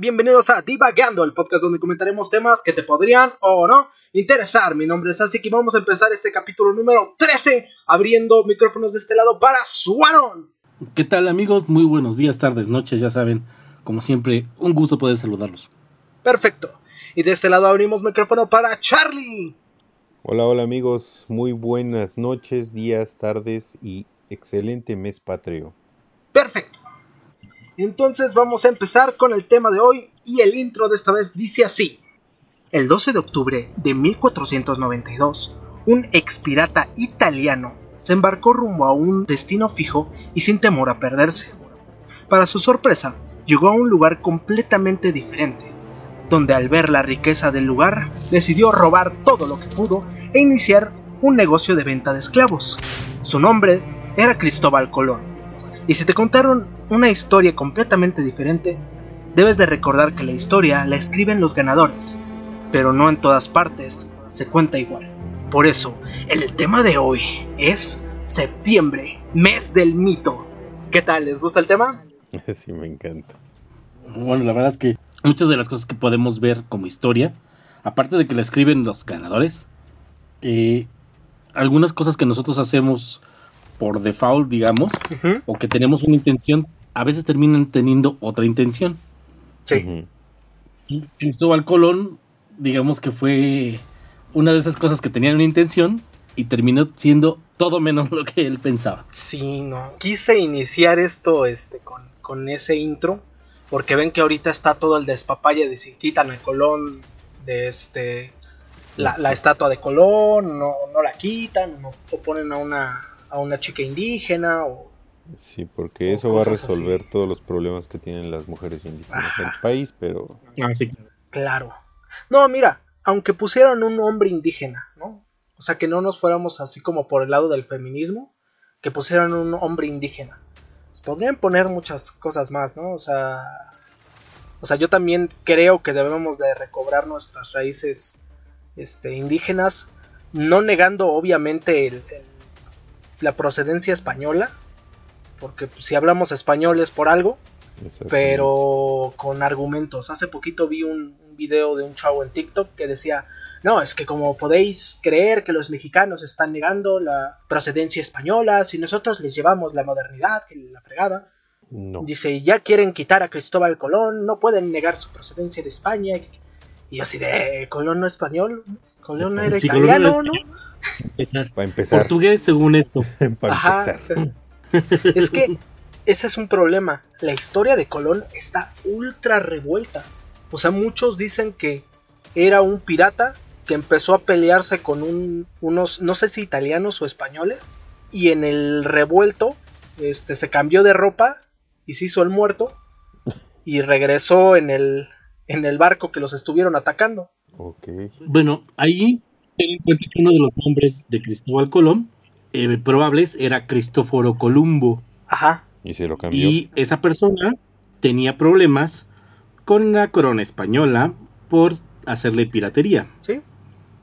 Sean bienvenidos a Divagando, el podcast donde comentaremos temas que te podrían o no interesar. Mi nombre es Asik y vamos a empezar este capítulo número 13 abriendo micrófonos de este lado para Suaron. ¿Qué tal amigos? Muy buenos días, tardes, noches, ya saben, como siempre, un gusto poder saludarlos. Perfecto. Y de este lado abrimos micrófono para Charlie. Hola, hola amigos, muy buenas noches, días, tardes y excelente mes patrio. Perfecto. Entonces vamos a empezar con el tema de hoy y el intro de esta vez dice así. El 12 de octubre de 1492, un ex pirata italiano se embarcó rumbo a un destino fijo y sin temor a perderse. Para su sorpresa, llegó a un lugar completamente diferente, donde al ver la riqueza del lugar, decidió robar todo lo que pudo e iniciar un negocio de venta de esclavos. Su nombre era Cristóbal Colón. Y si te contaron una historia completamente diferente, debes de recordar que la historia la escriben los ganadores, pero no en todas partes se cuenta igual. Por eso, el tema de hoy es septiembre, mes del mito. ¿Qué tal? ¿Les gusta el tema? Sí, me encanta. Bueno, la verdad es que muchas de las cosas que podemos ver como historia, aparte de que la escriben los ganadores, eh, algunas cosas que nosotros hacemos por default, digamos, o que tenemos una intención, a veces terminan teniendo otra intención. Sí. Y Cristóbal Colón, digamos que fue una de esas cosas que tenían una intención y terminó siendo todo menos lo que él pensaba. Sí, no. Quise iniciar esto este, con, con ese intro, porque ven que ahorita está todo el despapalle de si quitan el Colón de este la, la, estatua de Colón, no, no la quitan, no, o ponen a una a una chica indígena o... Sí, porque eso va a resolver todos los problemas que tienen las mujeres indígenas en el país, pero... Ah, sí. Claro. No, mira, aunque pusieran un hombre indígena, ¿no? O sea, que no nos fuéramos así como por el lado del feminismo, que pusieran un hombre indígena. Pues podrían poner muchas cosas más, ¿no? O sea, o sea, yo también creo que debemos de recobrar nuestras raíces este, indígenas, no negando obviamente el, el, la procedencia española, porque pues, si hablamos español es por algo, pero con argumentos. Hace poquito vi un, un, video de un chavo en TikTok que decía, no, es que como podéis creer que los mexicanos están negando la procedencia española, si nosotros les llevamos la modernidad, que la fregada. No. Dice, ya quieren quitar a Cristóbal Colón, no pueden negar su procedencia de España. Y yo así de, Colón no español, Colón no era sí, italiano, ¿no? Empezar. Para empezar. Portugués según esto. Para Ajá, empezar. o sea, es que ese es un problema. La historia de Colón está ultra revuelta. O sea, muchos dicen que era un pirata que empezó a pelearse con un, unos, no sé si italianos o españoles, y en el revuelto este, se cambió de ropa y se hizo el muerto y regresó en el, en el barco que los estuvieron atacando. Okay. Bueno, ahí ten en cuenta que uno de los nombres de Cristóbal Colón eh, probables era Cristóforo Columbo. Ajá. Y se lo cambió. Y esa persona tenía problemas con la corona española por hacerle piratería. Sí.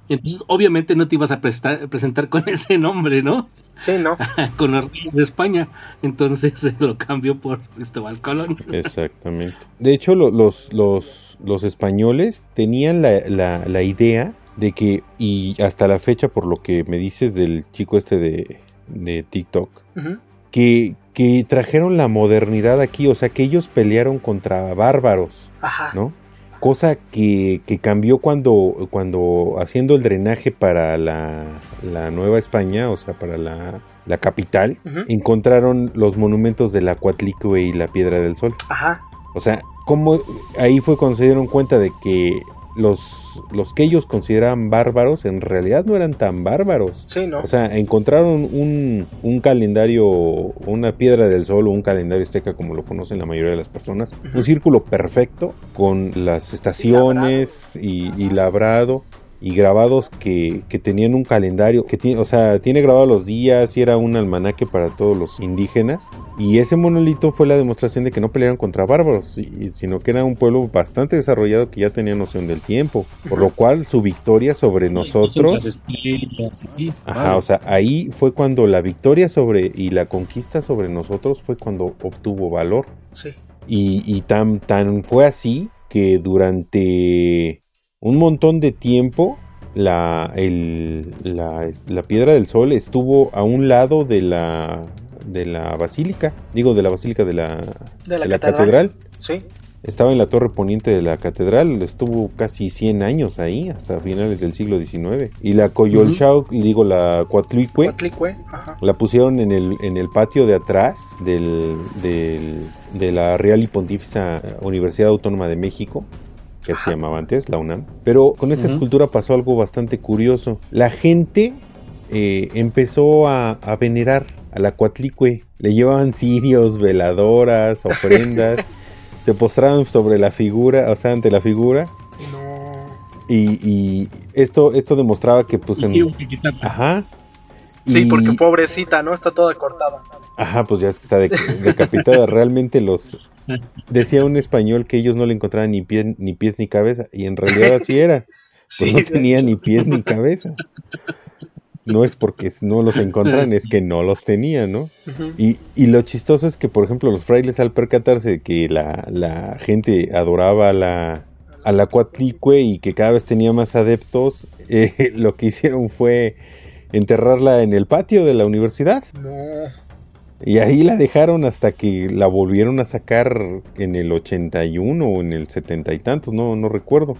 Entonces, obviamente no te ibas a prestar, presentar con ese nombre, ¿no? Sí, no. con los reyes de España. Entonces se lo cambió por Cristóbal Colón. Exactamente. De hecho, lo, los, los, los españoles tenían la, la, la idea de que, y hasta la fecha, por lo que me dices del chico este de, de TikTok, Uh -huh. que, que trajeron la modernidad aquí, o sea, que ellos pelearon contra bárbaros, Ajá. ¿no? Cosa que, que cambió cuando, cuando haciendo el drenaje para la, la Nueva España, o sea, para la, la capital, Uh -huh. encontraron los monumentos de la Coatlicue y la Piedra del Sol. Ajá. O sea, como ahí fue cuando se dieron cuenta de que los, los que ellos consideraban bárbaros en realidad no eran tan bárbaros. Sí, ¿no? O sea, encontraron un, un calendario, una piedra del sol o un calendario azteca como lo conocen la mayoría de las personas. Un círculo perfecto con las estaciones y, y labrado y grabados que, que tenían un calendario, que tiene, o sea, tiene grabados los días y era un almanaque para todos los indígenas. Y ese monolito fue la demostración de que no pelearon contra bárbaros, sino que era un pueblo bastante desarrollado que ya tenía noción del tiempo. Por lo cual su victoria sobre nosotros... estrellas, Ajá, vale. o sea, ahí fue cuando la victoria sobre y la conquista sobre nosotros fue cuando obtuvo valor. Sí. Y, y tan, tan fue así que durante un montón de tiempo la, el- la, la piedra del sol estuvo a un lado de la, de la basílica, digo de la basílica de la, De la de la catedral. catedral. Sí. Estaba en la torre poniente de la catedral, estuvo casi 100 años ahí, hasta finales del siglo XIX. Y la Coyolxauhc, digo la Coatlicue, Coatlicue, ajá. la pusieron en el, en el patio de atrás del, del- de la Real y Pontífica Universidad Autónoma de México, que se llamaba antes, la UNAM. Pero con Ujú. escultura pasó algo bastante curioso. La gente eh, empezó a, a venerar a la Coatlicue. Le llevaban cirios, veladoras, ofrendas. se postraban sobre la figura, o sea, ante la figura. No. Y, y esto, esto demostraba que pues Y en... sí. Ajá. Sí, Y- porque pobrecita, ¿no? Está toda cortada. Ajá, pues ya es que está de- decapitada. Realmente los... Decía un español que ellos no le encontraban ni, pie- ni pies ni cabeza. Y en realidad así era. Pues Sí, no tenía ni pies ni cabeza. No es porque no los encontraran, es que no los tenía, ¿no? Y, y lo chistoso es que, por ejemplo, los frailes al percatarse de que la, la gente adoraba a la, a la Coatlicue y que cada vez tenía más adeptos, eh, lo que hicieron fue enterrarla en el patio de la universidad. No. Y ahí la dejaron hasta que la volvieron a sacar en el 81 o en el 70 y tantos, no, no recuerdo.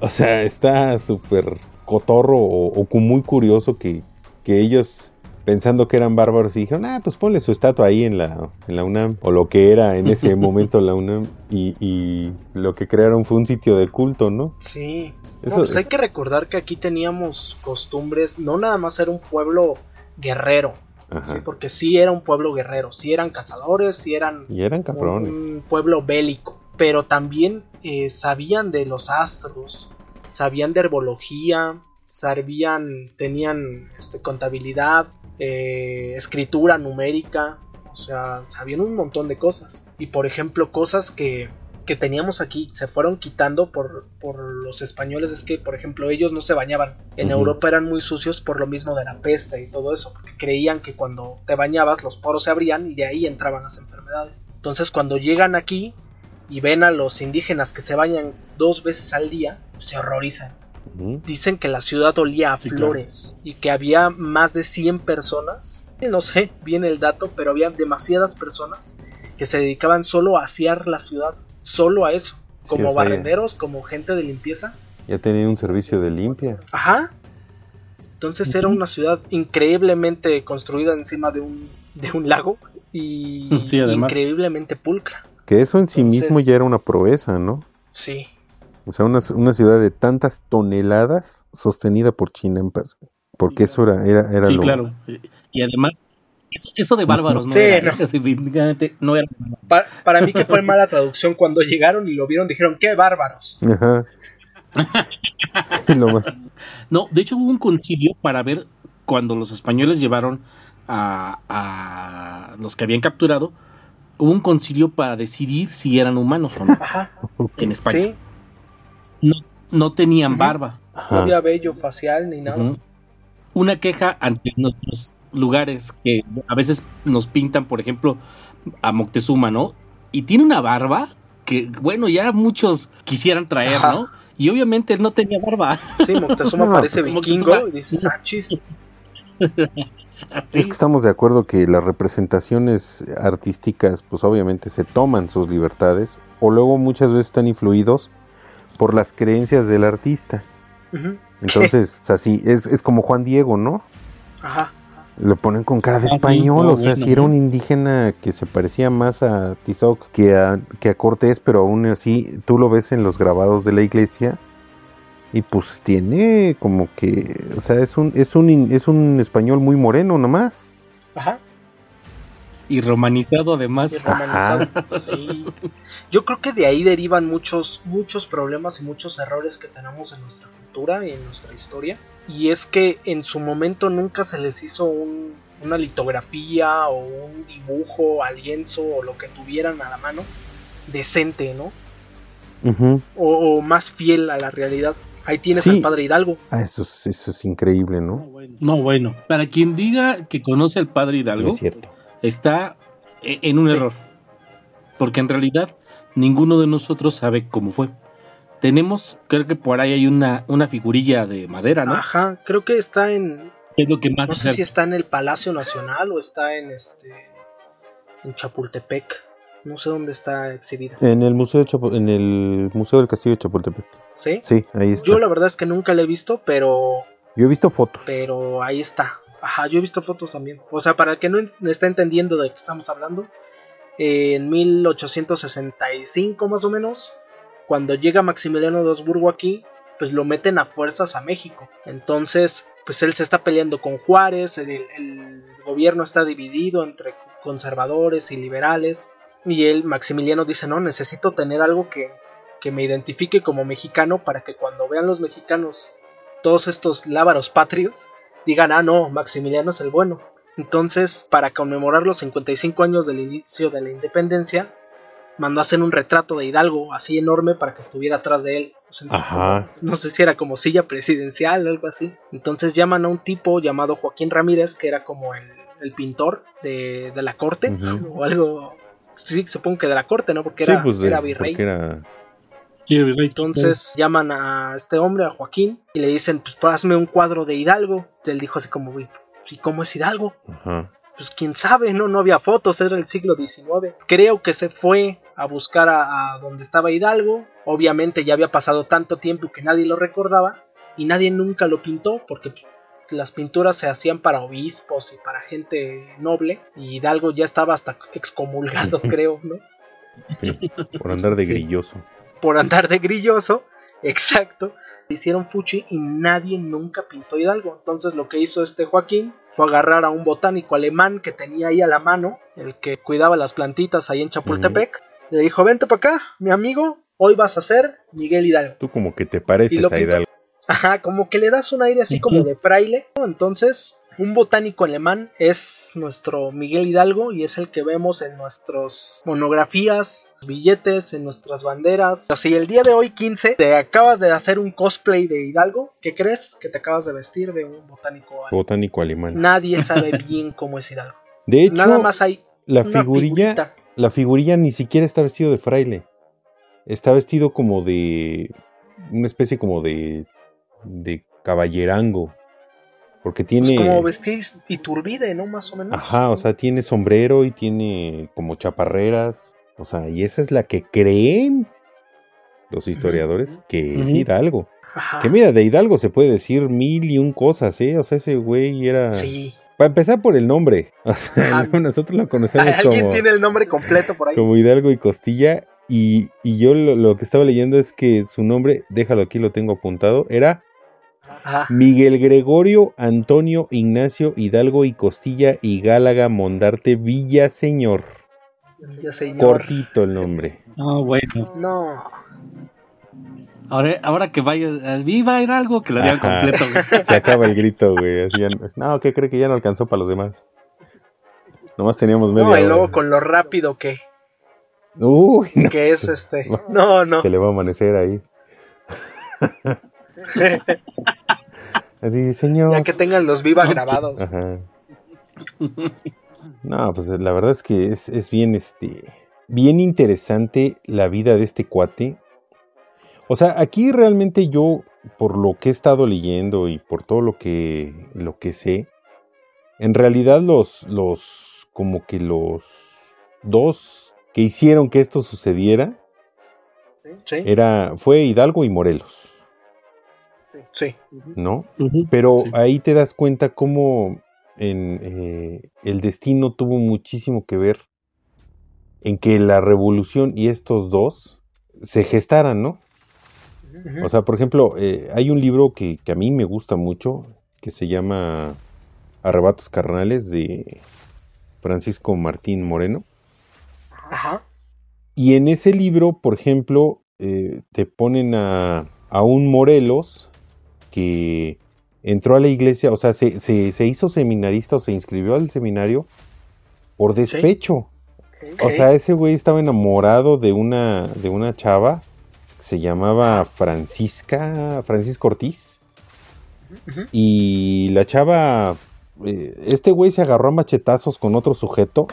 O sea, está súper cotorro o, muy curioso que, que ellos pensando que eran bárbaros y dijeron, ah, pues ponle su estatua ahí en la, en la UNAM, o lo que era en ese momento la UNAM, y, y lo que crearon fue un sitio de culto, ¿no? Sí. No, Eso- pues hay que recordar que aquí teníamos costumbres, no nada más era un pueblo guerrero. ¿Sí? porque sí era un pueblo guerrero, sí eran cazadores, sí eran Y eran cabrones. un pueblo bélico, pero también eh, sabían de los astros, sabían de herbología, sabían, tenían este, contabilidad, eh, escritura numérica, o sea, sabían un montón de cosas. Y por ejemplo, cosas que, que teníamos aquí se fueron quitando por, por los españoles es que, por ejemplo, ellos no se bañaban. En. Europa eran muy sucios por lo mismo de la peste y todo eso, porque creían que cuando te bañabas los poros se abrían y de ahí entraban las enfermedades. Entonces cuando llegan aquí y ven a los indígenas que se bañan dos veces al día, se horrorizan. Dicen que la ciudad olía a Sí, claro. flores y que había más de 100 personas, no sé bien el dato, pero había demasiadas personas que se dedicaban solo a asear la ciudad, solo a eso, como sea, barrenderos, como gente de limpieza. Ya tenían un servicio de limpia. Ajá. Entonces era una ciudad increíblemente construida encima de un, de un lago y Sí, además. increíblemente pulcra. Que eso en sí mismo ya era una proeza, ¿no? Sí. O sea, una, una ciudad de tantas toneladas sostenida por chinampas. Porque eso era, era, era Sí, lo- claro. Y además, eso, eso de bárbaros no Sí, era. no. Definitivamente no era. Pa- para mí que fue mala traducción cuando llegaron y lo vieron dijeron qué bárbaros. Ajá. Sí, lo más- No, de hecho hubo un concilio para ver cuando los españoles llevaron a, a los que habían capturado. Hubo un concilio para decidir si eran humanos o no Ajá. en España. Sí. No, no tenían barba. No había vello facial ni nada. Una queja ante nuestros lugares que a veces nos pintan, por ejemplo, a Moctezuma, ¿no? Y tiene una barba que, bueno, ya muchos quisieran traer, Ajá. ¿no? Y obviamente él no tenía barba. Sí, Moctezuma No, parece vikingo Moctezuma- y dices, ah, chis. Así. Es que estamos de acuerdo que las representaciones artísticas, pues obviamente se toman sus libertades, o luego muchas veces están influidos por las creencias del artista. Entonces, o sea, sí, es, es como Juan Diego, ¿no? Ajá. Lo ponen con cara de Ah, sí, español, o sea, bueno, si era ¿eh? un indígena que se parecía más a Tizoc que a, que a Cortés, pero aún así tú lo ves en los grabados de la iglesia y pues tiene como que, o sea, es un es un in- es un español muy moreno nomás. Ajá. Y romanizado además. Y romanizado. Sí. Yo creo que de ahí derivan muchos, muchos problemas y muchos errores que tenemos en nuestra cultura y en nuestra historia. Y es que en su momento nunca se les hizo un- una litografía o un dibujo al lienzo o lo que tuvieran a la mano decente, ¿no? O, o más fiel a la realidad. Ahí tienes Sí. al padre Hidalgo. Ah, eso es, eso es increíble, ¿no? No, bueno. Para quien diga que conoce al padre No Hidalgo, es cierto. está e- en un Sí. error. Porque en realidad ninguno de nosotros sabe cómo fue. Tenemos, creo que por ahí hay una, una figurilla de madera, ¿no? Ajá, creo que está en. Es lo que más No sé si está en el Palacio Nacional o está en este. en Chapultepec. No sé dónde está exhibida. En el museo de Chapu- en el museo del castillo de Chapultepec. ¿Sí? Sí, ahí está. Yo la verdad es que nunca la he visto, pero. Yo he visto fotos. Pero ahí está. Ajá, yo he visto fotos también. O sea, para el que no está entendiendo de qué estamos hablando, eh, en 1865 más o menos, cuando llega Maximiliano de Habsburgo aquí, pues lo meten a fuerzas a México. Entonces, pues él se está peleando con Juárez, el, gobierno está dividido entre conservadores y liberales. Y él, Maximiliano, dice, no, necesito tener algo que, que me identifique como mexicano para que cuando vean los mexicanos todos estos lábaros patrios, digan, ah, no, Maximiliano es el bueno. Entonces, para conmemorar los 55 años del inicio de la independencia, mandó a hacer un retrato de Hidalgo así enorme para que estuviera atrás de él. O sea, Ajá. No sé si era como silla presidencial o algo así. Entonces llaman a un tipo llamado Joaquín Ramírez, que era como el, el pintor de, de la corte, o algo. Sí, supongo que de la corte, ¿no? Porque Sí, era, pues de- era virrey. porque era- Sí, el virrey, Entonces llaman a este hombre, a Joaquín, y le dicen, pues hazme un cuadro de Hidalgo. Y él dijo así como, "Uy, ¿y cómo es Hidalgo? Ajá. Pues quién sabe, no, no había fotos, era el siglo XIX. Creo que se fue a buscar a, a donde estaba Hidalgo. Obviamente ya había pasado tanto tiempo que nadie lo recordaba y nadie nunca lo pintó porque las pinturas se hacían para obispos y para gente noble y Hidalgo ya estaba hasta excomulgado, creo, ¿no? Por andar de Sí. grilloso. por andar de grilloso, exacto. Hicieron fuchi y nadie nunca pintó Hidalgo. Entonces lo que hizo este Joaquín fue agarrar a un botánico alemán que tenía ahí a la mano, el que cuidaba las plantitas ahí en Chapultepec. Le dijo, vente para acá, mi amigo, hoy vas a ser Miguel Hidalgo. Tú como que te pareces a. Hidalgo. Ajá, como que le das un aire así como de fraile. ¿no? Entonces, un botánico alemán es nuestro Miguel Hidalgo y es el que vemos en nuestras monografías, billetes, en nuestras banderas. Si el día de hoy 15 te acabas de hacer un cosplay de Hidalgo, ¿qué crees? Que te acabas de vestir de un botánico alemán. Botánico alemán. Nadie sabe bien cómo es Hidalgo. De hecho, Nada más hay la figurilla, figurita. la figurilla ni siquiera está vestido de fraile. Está vestido como de una especie como de de caballerango. Porque Pues tiene como vestir Iturbide, ¿no? Más o menos. Ajá, o sea, tiene sombrero y tiene como chaparreras. O sea, y esa es la que creen los historiadores que es. Hidalgo. Ajá. Que mira, de Hidalgo se puede decir mil y un cosas, ¿eh? O sea, ese güey era... Sí. Para empezar por el nombre. O sea, Ajá. nosotros lo conocemos ¿Alguien como, tiene el nombre completo por ahí? como Hidalgo y Costilla. Y, y yo lo, lo que estaba leyendo es que su nombre, déjalo aquí, lo tengo apuntado, era Ajá. Miguel Gregorio Antonio Ignacio Hidalgo y Costilla y Gálaga Mondarte Villaseñor. Ya señor. Cortito el nombre. Ah, bueno. No. Ahora, ahora que vaya, eh, viva ir algo que lo Ajá. completo. güey. Se acaba el grito, güey. así ya no- no, ¿qué cree que ya no alcanzó para los demás? Nomás teníamos media No, y hora. luego con lo rápido que, Uy, no, que es este. No, no. Se le va a amanecer ahí. Ya que tengan los viva grabados. Ajá. No, pues la verdad es que es, es bien, este, bien interesante la vida de este cuate. O sea, aquí realmente yo, por lo que he estado leyendo y por todo lo que, lo que sé, en realidad los, los, como que los dos que hicieron que esto sucediera, Sí, era, fue Hidalgo y Morelos, sí. ¿no? Pero Sí. ahí te das cuenta cómo en, eh, el destino tuvo muchísimo que ver en que la revolución y estos dos se gestaran, ¿no? O sea, por ejemplo, eh, hay un libro que, que a mí me gusta mucho que se llama Arrebatos Carnales de Francisco Martín Moreno. Ajá. Y en ese libro, por ejemplo, eh, te ponen a, a un Morelos que entró a la iglesia, o sea, se, se- se hizo seminarista o se inscribió al seminario por despecho. O sea, ese güey estaba enamorado de una, de una chava que se llamaba Francisca, Francisca Ortiz. Y la chava, eh, este güey se agarró a machetazos con otro sujeto,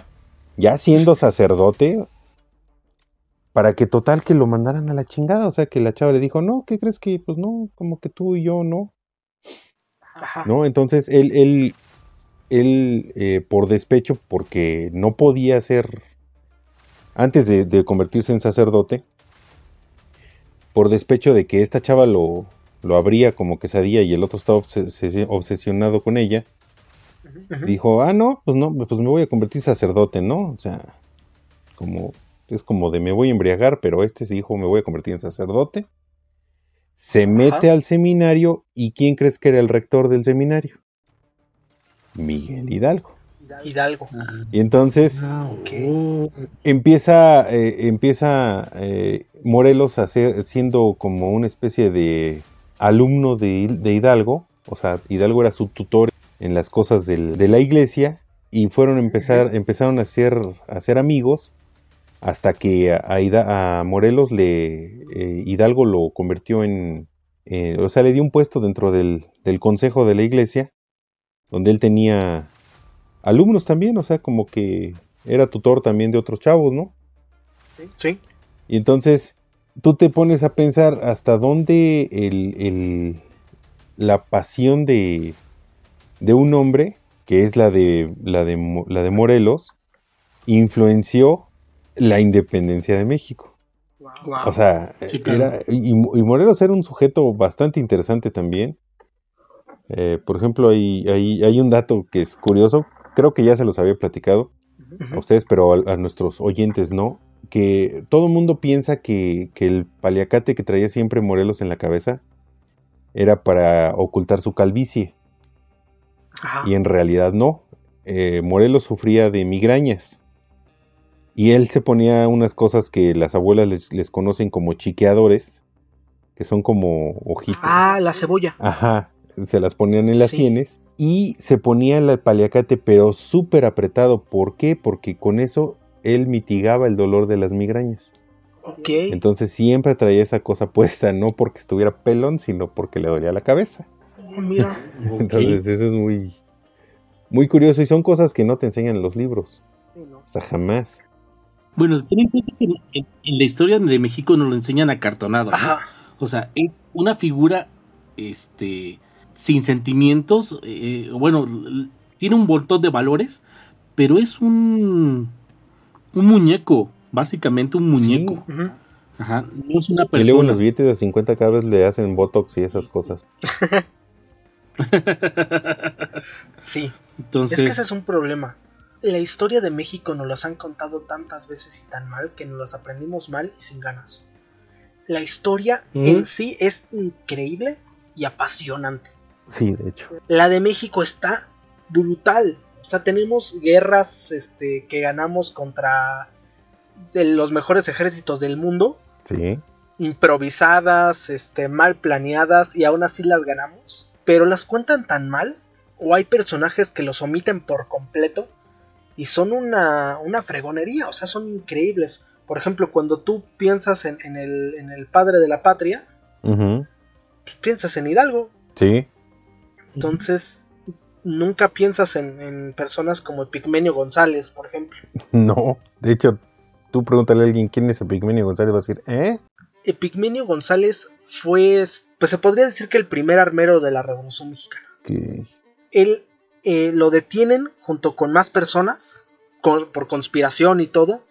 ya siendo sacerdote. Para que total que lo mandaran a la chingada, o sea, que la chava le dijo, no, ¿qué crees que? Pues no, como que tú y yo, ¿no? Ajá. ¿No? Entonces él, él, él eh, por despecho, porque no podía ser, antes de, de convertirse en sacerdote, por despecho de que esta chava lo, lo abría como quesadilla y el otro estaba obses- obsesionado con ella, dijo, ah, no, pues no, pues me voy a convertir sacerdote, ¿no? O sea, como, es como de me voy a embriagar, pero este se dijo, me voy a convertir en sacerdote. Se mete al seminario y ¿quién crees que era el rector del seminario? Miguel Hidalgo. Hidalgo. Y entonces Ah, empieza, eh, empieza eh, Morelos a ser, siendo como una especie de alumno de, de Hidalgo, o sea, Hidalgo era su tutor en las cosas del- de la iglesia y fueron a empezar, empezaron a ser, a ser amigos hasta que a, Morelos le eh, Hidalgo lo convirtió en, eh, o sea, le dio un puesto dentro del, del consejo de la iglesia, donde él tenía alumnos también, o sea, como que era tutor también de otros chavos, ¿no? Sí. Y entonces tú te pones a pensar hasta dónde el, el- la pasión de, de un hombre, que es la de, la, de, la de Morelos, influenció la independencia de México. O sea, Sí, claro. era- y, y Morelos era un sujeto bastante interesante también. Eh, por ejemplo, hay, hay, hay un dato que es curioso, creo que ya se los había platicado a ustedes, pero a, a nuestros oyentes no, que todo el mundo piensa que, que el paliacate que traía siempre Morelos en la cabeza era para ocultar su calvicie, Ajá. y en realidad no. Eh, Morelos sufría de migrañas, y él se ponía unas cosas que las abuelas les, les conocen como chiqueadores, que son como ojitos. Ah, la cebolla. Ajá, se las ponían en las Sí. sienes y se ponía el paliacate pero súper apretado. ¿Por qué? Porque con eso él mitigaba el dolor de las migrañas. Ok. Entonces siempre traía esa cosa puesta, no porque estuviera pelón, sino porque le dolía la cabeza. Oh, Mira. Entonces eso es muy, muy curioso y son cosas que no te enseñan en los libros, o sea, jamás. Bueno, ten en cuenta que en, en la historia de México nos lo enseñan acartonado, ¿no? Ajá. O sea, es una figura, este, sin sentimientos, eh, bueno, l- tiene un montón de valores, pero es un, un muñeco, básicamente un muñeco. Ujú. Ajá, no es una Y luego en persona. los billetes de 50 cada vez le hacen botox y esas cosas. Sí. Entonces, Es que ese es un problema. La historia de México nos las han contado tantas veces y tan mal que nos las aprendimos mal y sin ganas. La historia ¿Mm? en sí es increíble y apasionante. Sí, de hecho. La de México está brutal. O sea, tenemos guerras este, que ganamos contra de los mejores ejércitos del mundo, Sí. improvisadas, este, mal planeadas y aún así las ganamos. Pero las cuentan tan mal o hay personajes que los omiten por completo y son una, una fregonería, o sea, son increíbles. Por ejemplo, cuando tú piensas en, en el, en el padre de la patria, pues piensas en Hidalgo. Sí. Entonces, nunca piensas en, en personas como Pigmenio González, por ejemplo. No, de hecho, tú pregúntale a alguien quién es Epigmenio González, va a decir, ¿eh? Epigmenio González fue, pues se podría decir que el primer armero de la Revolución Mexicana. Él eh, lo detienen junto con más personas con- por conspiración y todo.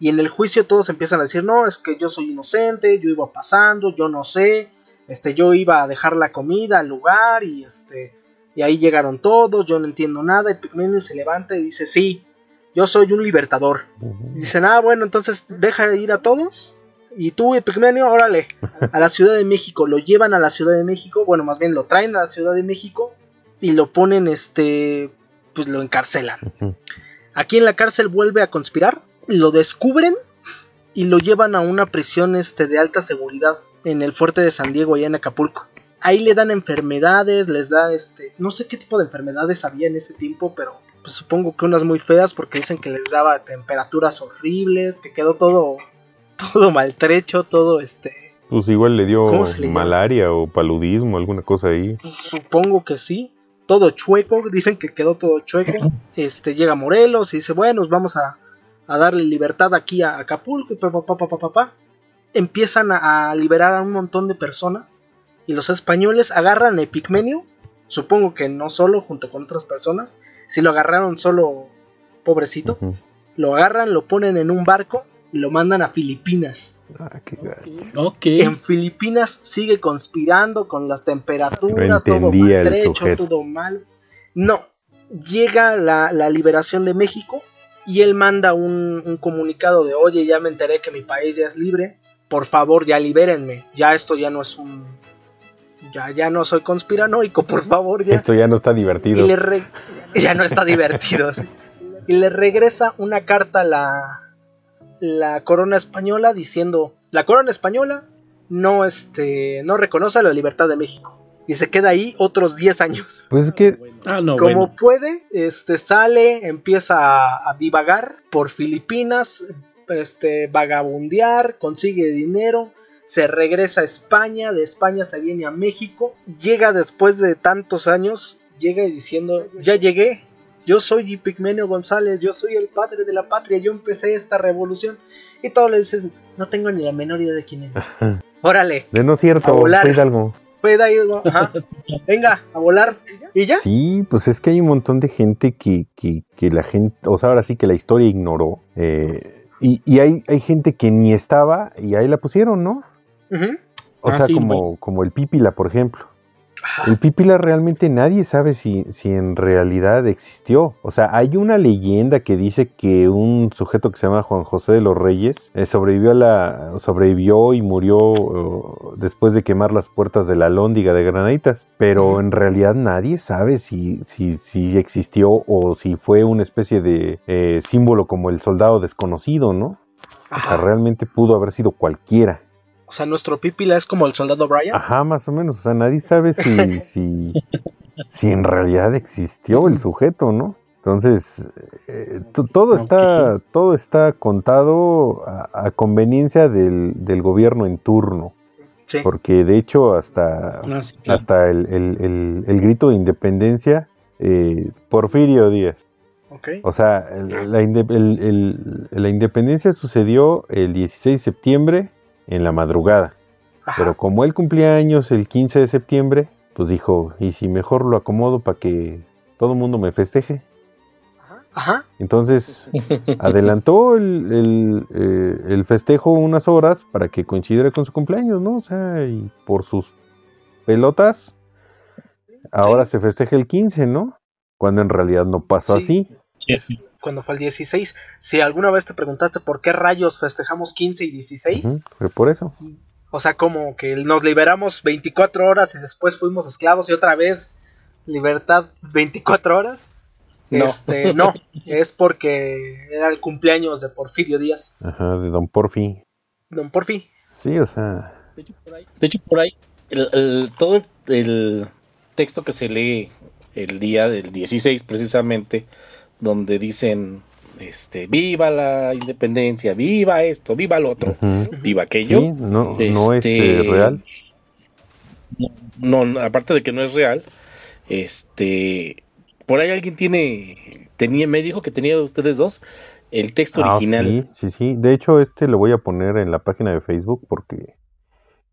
Y en el juicio todos empiezan a decir, no, es que yo soy inocente, yo iba pasando, yo no sé, este, yo iba a dejar la comida al lugar y este, y ahí llegaron todos, yo no entiendo nada. Epigmenio se levanta y dice, sí, yo soy un libertador. Y dicen, ah, bueno, entonces deja ir a todos. Y tú, Epigmenio, órale, a la Ciudad de México. Lo llevan a la Ciudad de México, bueno, más bien lo traen a la Ciudad de México y lo ponen, este, pues lo encarcelan. Aquí en la cárcel vuelve a conspirar, lo descubren y lo llevan a una prisión, este, de alta seguridad en el fuerte de San Diego, allá en Acapulco. Ahí le dan enfermedades, les da, este, no sé qué tipo de enfermedades había en ese tiempo, pero pues supongo que unas muy feas porque dicen que les daba temperaturas horribles, que quedó todo, todo maltrecho, todo, este, Pues igual le dio malaria o paludismo, alguna cosa ahí. Supongo que sí. Todo chueco, dicen que quedó todo chueco. Este llega Morelos y dice, bueno, vamos a, a darle libertad aquí a Acapulco, y pa, pa, pa, pa, pa, pa, pa, empiezan a, a liberar a un montón de personas y los españoles agarran a Epigmenio, supongo que no solo junto con otras personas, si lo agarraron solo pobrecito, lo agarran, lo ponen en un barco lo mandan a Filipinas. Ah, qué gacho. Ok. En Filipinas sigue conspirando con las temperaturas, No todo maltrecho, todo mal. No, llega la, la liberación de México y él manda un, un comunicado de, oye, ya me enteré que mi país ya es libre, por favor ya libérenme, ya esto ya no es un... Ya, ya no soy conspiranoico, por favor, ya. Esto ya no está divertido. Y le re- ya no está divertido. sí. Y le regresa una carta a la, la corona española diciendo, la corona española no, este, no reconoce la libertad de México. Y se queda ahí otros 10 años. Pues es que Ah, no, Como bueno. puede, este sale, empieza a, a divagar por Filipinas, este vagabundear, consigue dinero, se regresa a España, de España se viene a México, llega después de tantos años, llega diciendo, ya llegué, yo soy Pigmenio González, yo soy el padre de la patria, yo empecé esta revolución. Y todos le dices, no tengo ni la menor idea de quién eres. Órale, de no es cierto, A volar. fue Hidalgo. fue de ahí, ajá, venga, a volar. ¿Y ya? Sí, pues es que hay un montón de gente que, que, que la gente, o sea, ahora sí que la historia ignoró. eh, y y hay, hay gente que ni estaba y ahí la pusieron, ¿no? O Ah, sea, sí, como, bueno. como el Pípila, por ejemplo. El Pípila realmente nadie sabe si, si en realidad existió. O sea, hay una leyenda que dice que un sujeto que se llama Juan José de los Reyes eh, sobrevivió a la sobrevivió y murió eh, después de quemar las puertas de la Lóndiga de Granaditas. Pero en realidad nadie sabe si, si, si existió o si fue una especie de eh, símbolo como el soldado desconocido, ¿no? O sea, realmente pudo haber sido cualquiera. O sea, nuestro Pipila es como el soldado Brian. Ajá, más o menos. O sea, nadie sabe si, si, si en realidad existió el sujeto, ¿no? Entonces, eh, to- todo está, todo está contado a, a conveniencia del, del gobierno en turno. Sí. Porque de hecho, hasta, Ah, sí, claro. hasta el, el- el- el grito de independencia, eh, Porfirio Díaz. Ok. O sea, el- la, la independencia sucedió el 16 de septiembre en la madrugada. Ajá. Pero como él cumplía años el 15 de septiembre, pues dijo, ¿y si mejor lo acomodo para que todo el mundo me festeje? Ajá. Entonces adelantó el, el, eh, el festejo unas horas para que coincidiera con su cumpleaños, ¿no? O sea, y por sus pelotas, ahora se festeja el 15, ¿no? Cuando en realidad no pasó Sí. así. Sí, sí. Cuando fue el 16. Si alguna vez te preguntaste por qué rayos festejamos 15 y 16, Ujú, fue por eso. o sea, como que nos liberamos 24 horas y después fuimos esclavos y otra vez libertad 24 horas. No. Este, no, es porque era el cumpleaños de Porfirio Díaz. Ajá, de Don Porfi. Don Porfi. Sí, o sea, De hecho, por ahí, de hecho, por ahí, el- el- todo el texto que se lee el día del 16 precisamente, donde dicen, este, viva la independencia, viva esto, viva lo otro, viva aquello. Sí, no, no es Este, eh, real. No, no, aparte de que no es real, este, por ahí alguien tiene, tenía, me dijo que tenía ustedes dos el texto Ah, original. sí, sí, sí. De hecho, este lo voy a poner en la página de Facebook porque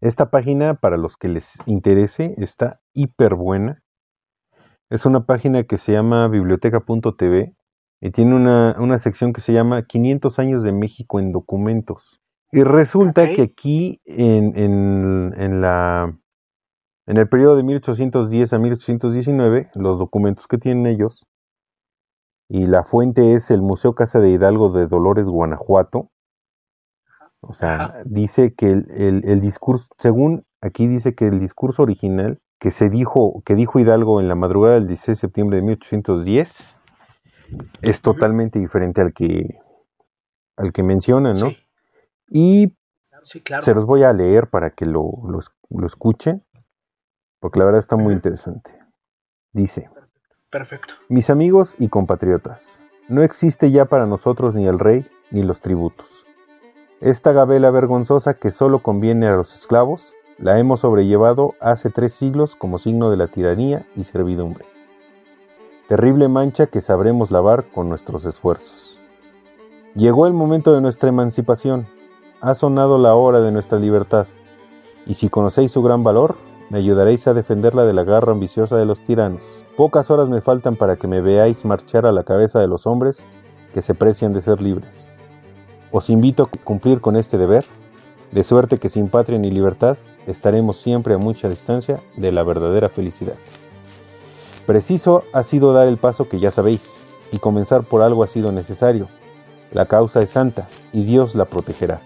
esta página, para los que les interese, está hiper buena. Es una página que se llama biblioteca.tv y tiene una, una sección que se llama 500 años de México en documentos. Y resulta que aquí en, en, en la, en el periodo de 1810 a 1819, los documentos que tienen ellos, y la fuente es el Museo Casa de Hidalgo de Dolores, Guanajuato. O sea, Ajá. dice que el, el- el discurso, según aquí dice que el discurso original que se dijo, que dijo Hidalgo en la madrugada del 16 de septiembre de 1810, es totalmente diferente al que, al que menciona, ¿no? Sí, Y sí, claro. se los voy a leer para que lo, lo es- lo escuchen, porque la verdad está muy interesante. Dice. Perfecto. Mis amigos y compatriotas, no existe ya para nosotros ni el rey ni los tributos. Esta gabela vergonzosa que solo conviene a los esclavos, la hemos sobrellevado hace tres siglos como signo de la tiranía y servidumbre. Terrible mancha que sabremos lavar con nuestros esfuerzos. Llegó el momento de nuestra emancipación. Ha sonado la hora de nuestra libertad. Y si conocéis su gran valor, me ayudaréis a defenderla de la garra ambiciosa de los tiranos. Pocas horas me faltan para que me veáis marchar a la cabeza de los hombres que se precian de ser libres. Os invito a cumplir con este deber, de suerte que sin patria ni libertad estaremos siempre a mucha distancia de la verdadera felicidad. Preciso ha sido dar el paso que ya sabéis, y comenzar por algo ha sido necesario. La causa es santa, y Dios la protegerá.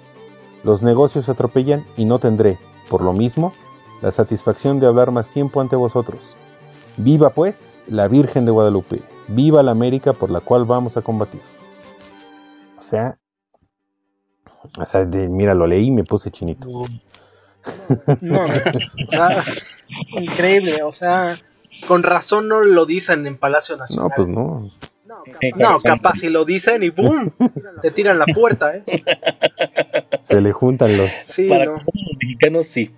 Los negocios atropellan y no tendré, por lo mismo, la satisfacción de hablar más tiempo ante vosotros. Viva pues la Virgen de Guadalupe, viva la América por la cual vamos a combatir. O sea, o sea, mira, lo leí y me puse chinito. No, o sea, increíble, o sea, con razón no lo dicen en Palacio Nacional. No, pues no. No, capaz si lo dicen y ¡boom! Te tiran la puerta, ¿eh? Se le juntan los. Sí, Para los mexicanos, sí.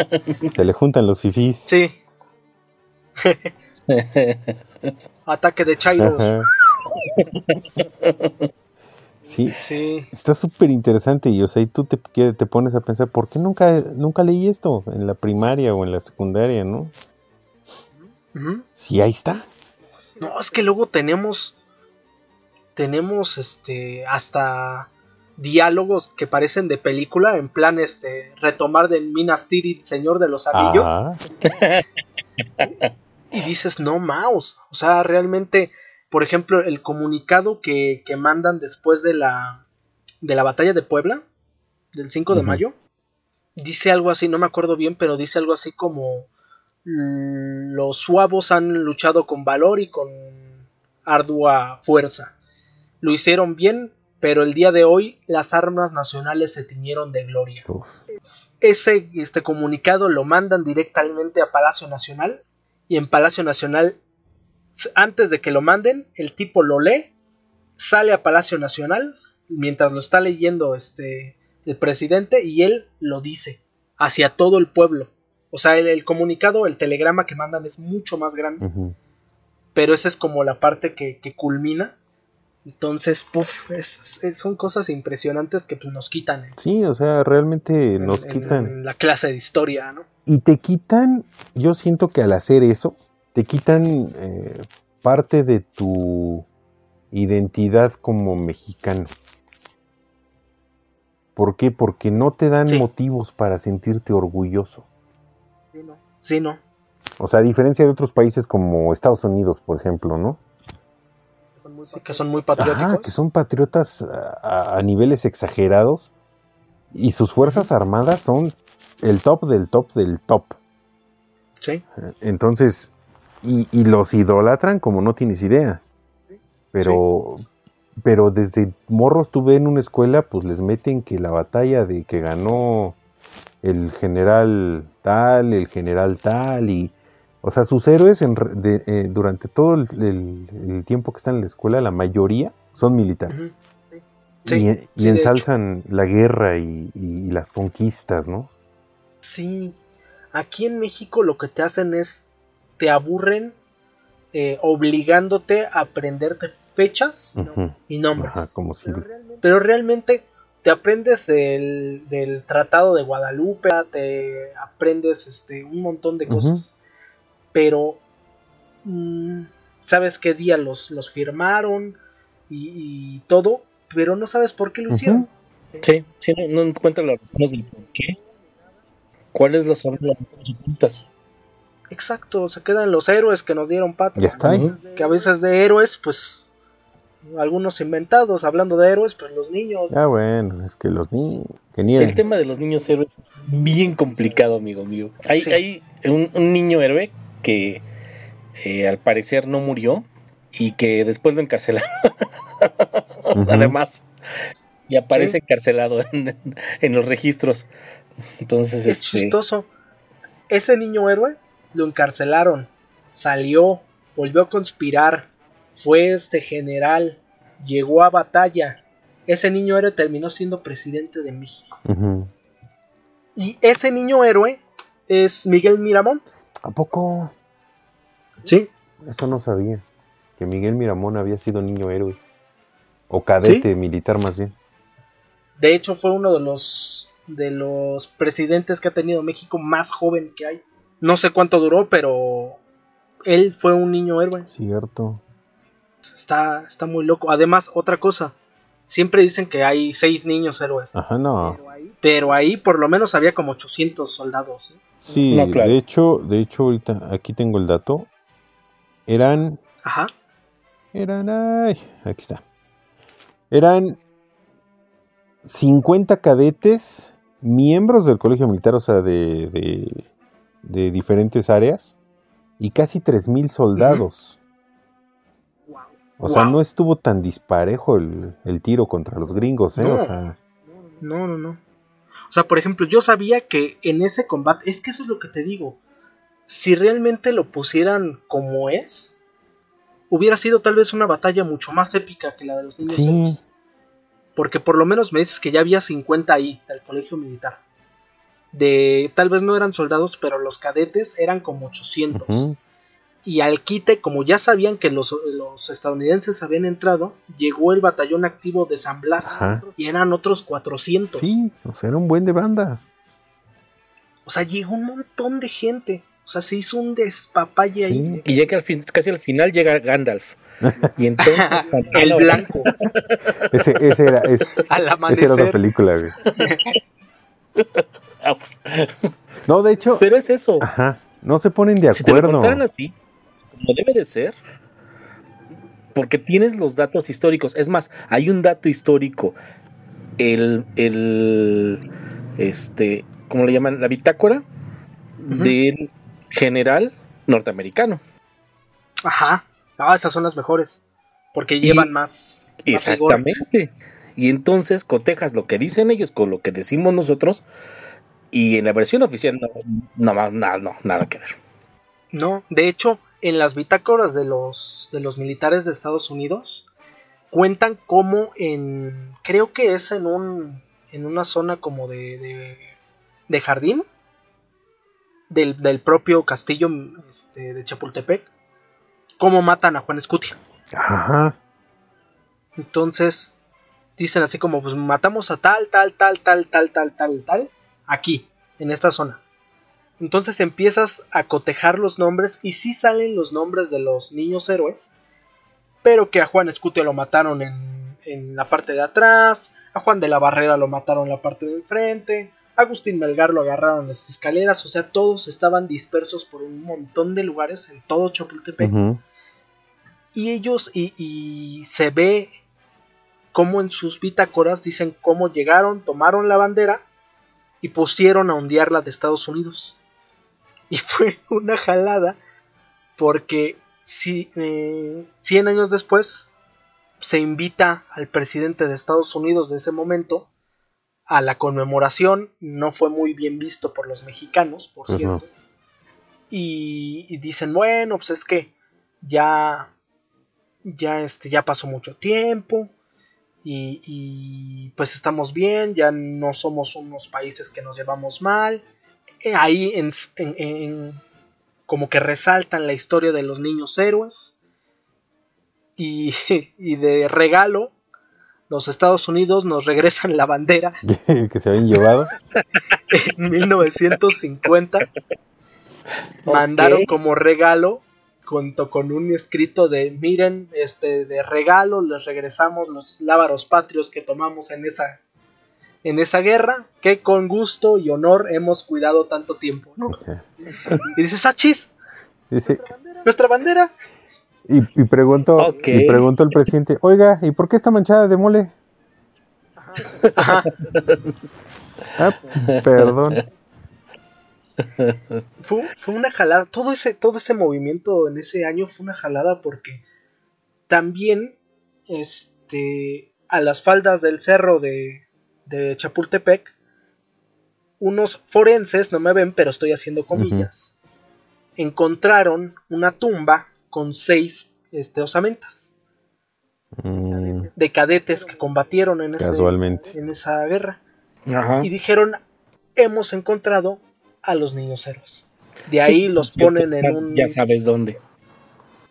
Se le juntan los fifís. Sí. Ataque de chairos. Sí, sí. Está súper interesante y o sea, y tú te, te, pones a pensar, ¿por qué nunca, nunca leí esto en la primaria o en la secundaria, no? Sí, ahí está. No, es que luego tenemos. Tenemos este. hasta diálogos que parecen de película, en plan este. retomar de Minas Tirith, Señor de los Anillos. y dices, no, mouse. O sea, realmente. Por ejemplo, el comunicado que, que mandan después de la. de la batalla de Puebla. Del 5 de mayo. Dice algo así, no me acuerdo bien, pero dice algo así como los suavos han luchado con valor y con ardua fuerza. Lo hicieron bien, pero el día de hoy las armas nacionales se tiñeron de gloria. Ese este comunicado lo mandan directamente a Palacio Nacional y en Palacio Nacional antes de que lo manden, el tipo lo lee, sale a Palacio Nacional mientras lo está leyendo este el presidente y él lo dice hacia todo el pueblo o sea, el, comunicado, el telegrama que mandan es mucho más grande. Pero esa es como la parte que, culmina. Entonces, puff, son cosas impresionantes que pues, nos quitan. Sí, o sea, realmente nos quitan. En la clase de historia, ¿no? Y te quitan, yo siento que al hacer eso, te quitan eh, parte de tu identidad como mexicano. ¿Por qué? Porque no te dan motivos para sentirte orgulloso. Sí, no. O sea, a diferencia de otros países como Estados Unidos, por ejemplo, ¿no? que son muy patrióticos. que son patriotas a, niveles exagerados y sus fuerzas armadas son el top del top del top. Sí. Entonces, y, los idolatran como no tienes idea. Pero, pero desde morros tuve en una escuela, pues les meten que la batalla de que ganó el general tal, el general tal, y, o sea, sus héroes eh, durante todo el, tiempo que están en la escuela, la mayoría son militares. y, ensalzan la guerra y, las conquistas, ¿no? Sí, aquí en México lo que te hacen es, te aburren eh, obligándote a aprenderte fechas y nombres. como pero realmente te aprendes el, del Tratado de Guadalupe, te aprendes este, un montón de cosas, pero mm, sabes qué día los, los firmaron y, todo, pero no sabes por qué lo hicieron. Sí, sí, no, encuentras las razones del por qué. ¿Cuáles los son las razones ocultas? Exacto, se quedan los héroes que nos dieron patria. Ya está. Que a veces de héroes, pues algunos inventados, hablando de héroes, pues los niños. Ah, bueno, es que los niños. El tema de los niños héroes es bien complicado, amigo mío. Hay, hay un, niño héroe que eh, al parecer no murió y que después lo encarcelaron. Además, y aparece encarcelado en, los registros. Entonces, es este, chistoso. Ese niño héroe lo encarcelaron, salió, volvió a conspirar, fue este general, llegó a batalla. Ese niño héroe terminó siendo presidente de México. Y ese niño héroe es Miguel Miramón. ¿A poco? Sí. Eso no sabía. Que Miguel Miramón había sido niño héroe. O cadete militar más bien. De hecho, fue uno de los de los presidentes que ha tenido México más joven que hay. No sé cuánto duró, pero él fue un niño héroe. Cierto. Está, está muy loco. Además, otra cosa. Siempre dicen que hay seis niños héroes. Ajá, no. Pero ahí, pero ahí por lo menos había como 800 soldados. ¿eh? Sí, No, claro. de hecho, de hecho ahorita aquí tengo el dato. Eran Ajá. eran ay, aquí está. Eran 50 cadetes miembros del colegio militar, o sea, de, de, de diferentes áreas, y casi 3.000 soldados. O sea, no estuvo tan disparejo el, el tiro contra los gringos, ¿eh? No. O sea, No, no, no. O sea, por ejemplo, yo sabía que en ese combate, es que eso es lo que te digo. Si realmente lo pusieran como es, hubiera sido tal vez una batalla mucho más épica que la de los niños Sí. héroes. Porque por lo menos me dices que ya había 50 ahí del colegio militar. De tal vez no eran soldados, pero los cadetes eran como 800. ujú, Y al quite, como ya sabían que los, los estadounidenses habían entrado, llegó el batallón activo de San Blas Ajá. y eran otros 400. sí, o sea, era un buen de banda. O sea, llegó un montón de gente. O sea, se hizo un despapalle ahí. Y llega al fin, casi al final llega Gandalf. Y entonces El blanco, Ese, ese era, es- al esa era otra película, güey. Ah, pues, No, de hecho, Pero es eso. ajá, no se ponen de Si te lo acuerdo. contaran así, como debe de ser, porque tienes los datos históricos. Es más, hay un dato histórico. El, el, este, ¿cómo le llaman? La bitácora del general norteamericano. Ajá. Ah, esas son las mejores. Porque Y- llevan más. más rigor. Exactamente. Y entonces cotejas lo que dicen ellos con lo que decimos nosotros. Y en la versión oficial no, no, no, nada, no, nada que ver. No, de hecho, en las bitácoras de los, de los militares de Estados Unidos cuentan como en. Creo que es en un. En una zona como de. de, de jardín. Del, del propio castillo este, de Chapultepec. Cómo matan a Juan Escutia. Ajá. Entonces, dicen así como, pues matamos a tal, tal, tal, tal, tal, tal, tal, tal, aquí, en esta zona. Entonces empiezas a cotejar los nombres y sí salen los nombres de los niños héroes, pero que a Juan Escutia lo mataron en, en la parte de atrás, a Juan de la Barrera lo mataron en la parte de enfrente, a Agustín Melgar lo agarraron en las escaleras, o sea, todos estaban dispersos por un montón de lugares en todo Chapultepec y ellos y, y se ve como en sus bitácoras dicen cómo llegaron, tomaron la bandera y pusieron a ondearla de Estados Unidos. Y fue una jalada porque si, eh, 100 años después se invita al presidente de Estados Unidos de ese momento a la conmemoración, no fue muy bien visto por los mexicanos, por cierto. Y, y dicen, bueno, pues es que ya ya este ya pasó mucho tiempo y, y, pues estamos bien ya no somos unos países que nos llevamos mal ahí en, en- en- como que resaltan la historia de los niños héroes. Y, y de regalo los Estados Unidos nos regresan la bandera que se habían llevado. en 1950 mandaron como regalo junto con un escrito de miren este de regalo les regresamos los lábaros patrios que tomamos en esa en esa guerra que con gusto y honor hemos cuidado tanto tiempo ¿no? Y dices achis dice, nuestra bandera y, y preguntó, Ok. y preguntó el presidente, oiga, ¿y por qué está manchada de mole? Ajá. Ah, perdón. fue, fue una jalada. Todo ese, todo ese movimiento en ese año fue una jalada porque también este, a las faldas del cerro de, de Chapultepec, unos forenses, no me ven, pero estoy haciendo comillas, encontraron una tumba con seis este, osamentas Mm, de cadetes que combatieron en, ese- en esa guerra. Ajá. y dijeron hemos encontrado a los niños héroes. De ahí los Cierto, ponen en un Ya sabes dónde.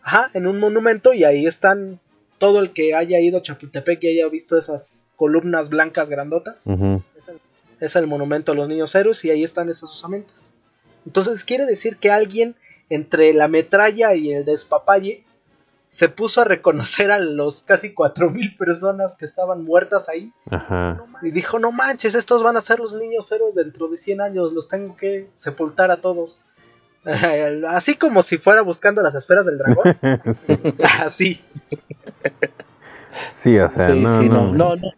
ajá, en un monumento y ahí están todo el que haya ido a Chapultepec y haya visto esas columnas blancas grandotas, es el monumento a los niños héroes y ahí están esas osamentas. Entonces quiere decir que alguien entre la metralla y el despapalle se puso a reconocer a los casi 4.000 personas que estaban muertas ahí Ajá. y dijo, no manches, estos van a ser los niños héroes dentro de 100 años, los tengo que sepultar a todos. Así como si fuera buscando las esferas del dragón. Así. Sí, o sea, Sí, no, sí, no. no, no, no,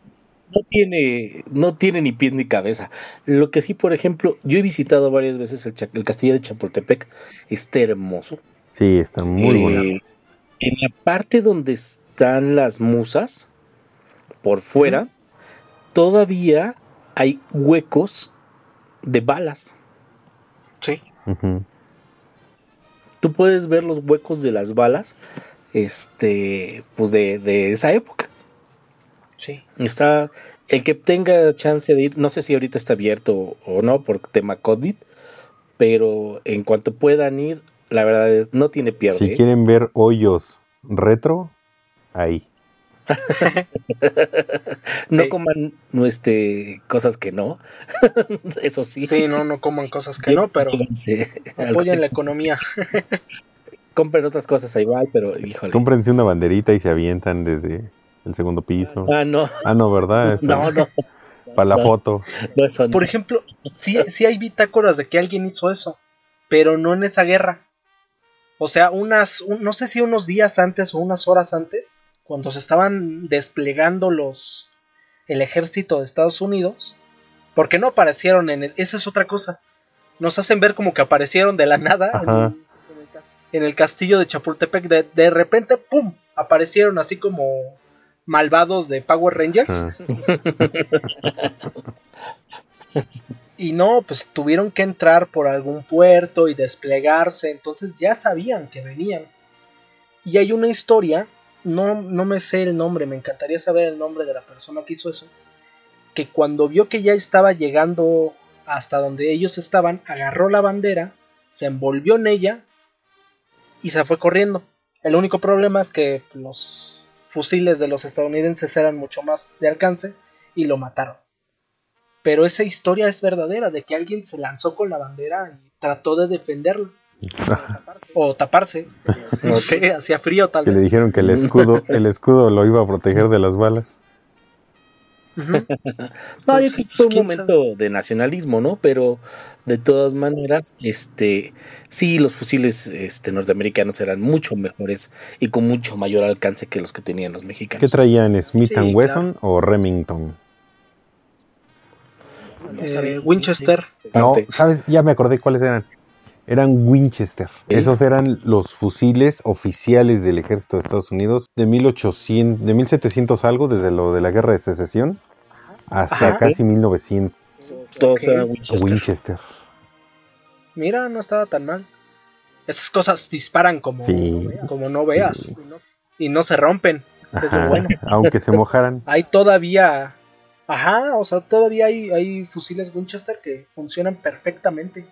no tiene, no tiene ni pies ni cabeza. Lo que sí, por ejemplo, yo he visitado varias veces el, castillo de Chapultepec, está hermoso. Sí, está muy Eh, bueno. En la parte donde están las musas, por fuera, todavía hay huecos de balas. Sí. Ujú. Tú puedes ver los huecos de las balas, este, pues de, de esa época. Sí. Está, el que tenga chance de ir, no sé si ahorita está abierto o no por tema COVID, pero en cuanto puedan ir, la verdad es, no tiene pierde. Si ¿eh? quieren ver hoyos retro, ahí. No Sí. coman no, este, cosas que no, eso sí. Sí, no, no coman cosas que no, pero que- la economía. Compren otras cosas ahí igual, pero híjole. Cómprense una banderita y se avientan desde el segundo piso. Ah, no, Ah, no, ¿verdad? Eso, no, no, Para la no. foto. no, eso no. Por ejemplo, sí, sí hay bitácoras de que alguien hizo eso, pero no en esa guerra. O sea, unas, un- no sé si unos días antes o unas horas antes, cuando se estaban desplegando los el ejército de Estados Unidos, porque no aparecieron en el, esa es otra cosa. Nos hacen ver como que aparecieron de la nada en, el- en el castillo de Chapultepec. De, de repente, ¡pum! Aparecieron así como malvados de Power Rangers. Y no, pues tuvieron que entrar por algún puerto y desplegarse, entonces ya sabían que venían. Y hay una historia, no, no me sé el nombre, me encantaría saber el nombre de la persona que hizo eso, que cuando vio que ya estaba llegando hasta donde ellos estaban, agarró la bandera, se envolvió en ella y se fue corriendo. El único problema es que los fusiles de los estadounidenses eran mucho más de alcance y lo mataron. Pero esa historia es verdadera, de que alguien se lanzó con la bandera y trató de defenderla. O taparse. No sé, hacía frío tal Que le vez. dijeron que el escudo, el escudo lo iba a proteger de las balas. No, yo Entonces, creo que pues, fue un momento de nacionalismo, ¿no? Pero de todas maneras, este, sí, los fusiles este, norteamericanos eran mucho mejores y con mucho mayor alcance que los que tenían los ¿Qué mexicanos. traían? ¿Smith Sí, and Wesson o Remington? No Eh, Winchester. sí, sí. No. ¿sabes? Ya me acordé cuáles eran. Eran Winchester. Esos eran los fusiles oficiales del ejército de Estados Unidos de 1800, de 1700 algo, desde lo de la guerra de secesión hasta Ajá. casi 1900. Todos eran Winchester. Winchester. Mira, no estaba tan mal. Esas cosas disparan como, Sí. como no veas. Sí. Y no se rompen. Ajá, bueno. Aunque se mojaran. Hay todavía. Ajá, o sea, todavía hay, hay fusiles Winchester que funcionan perfectamente.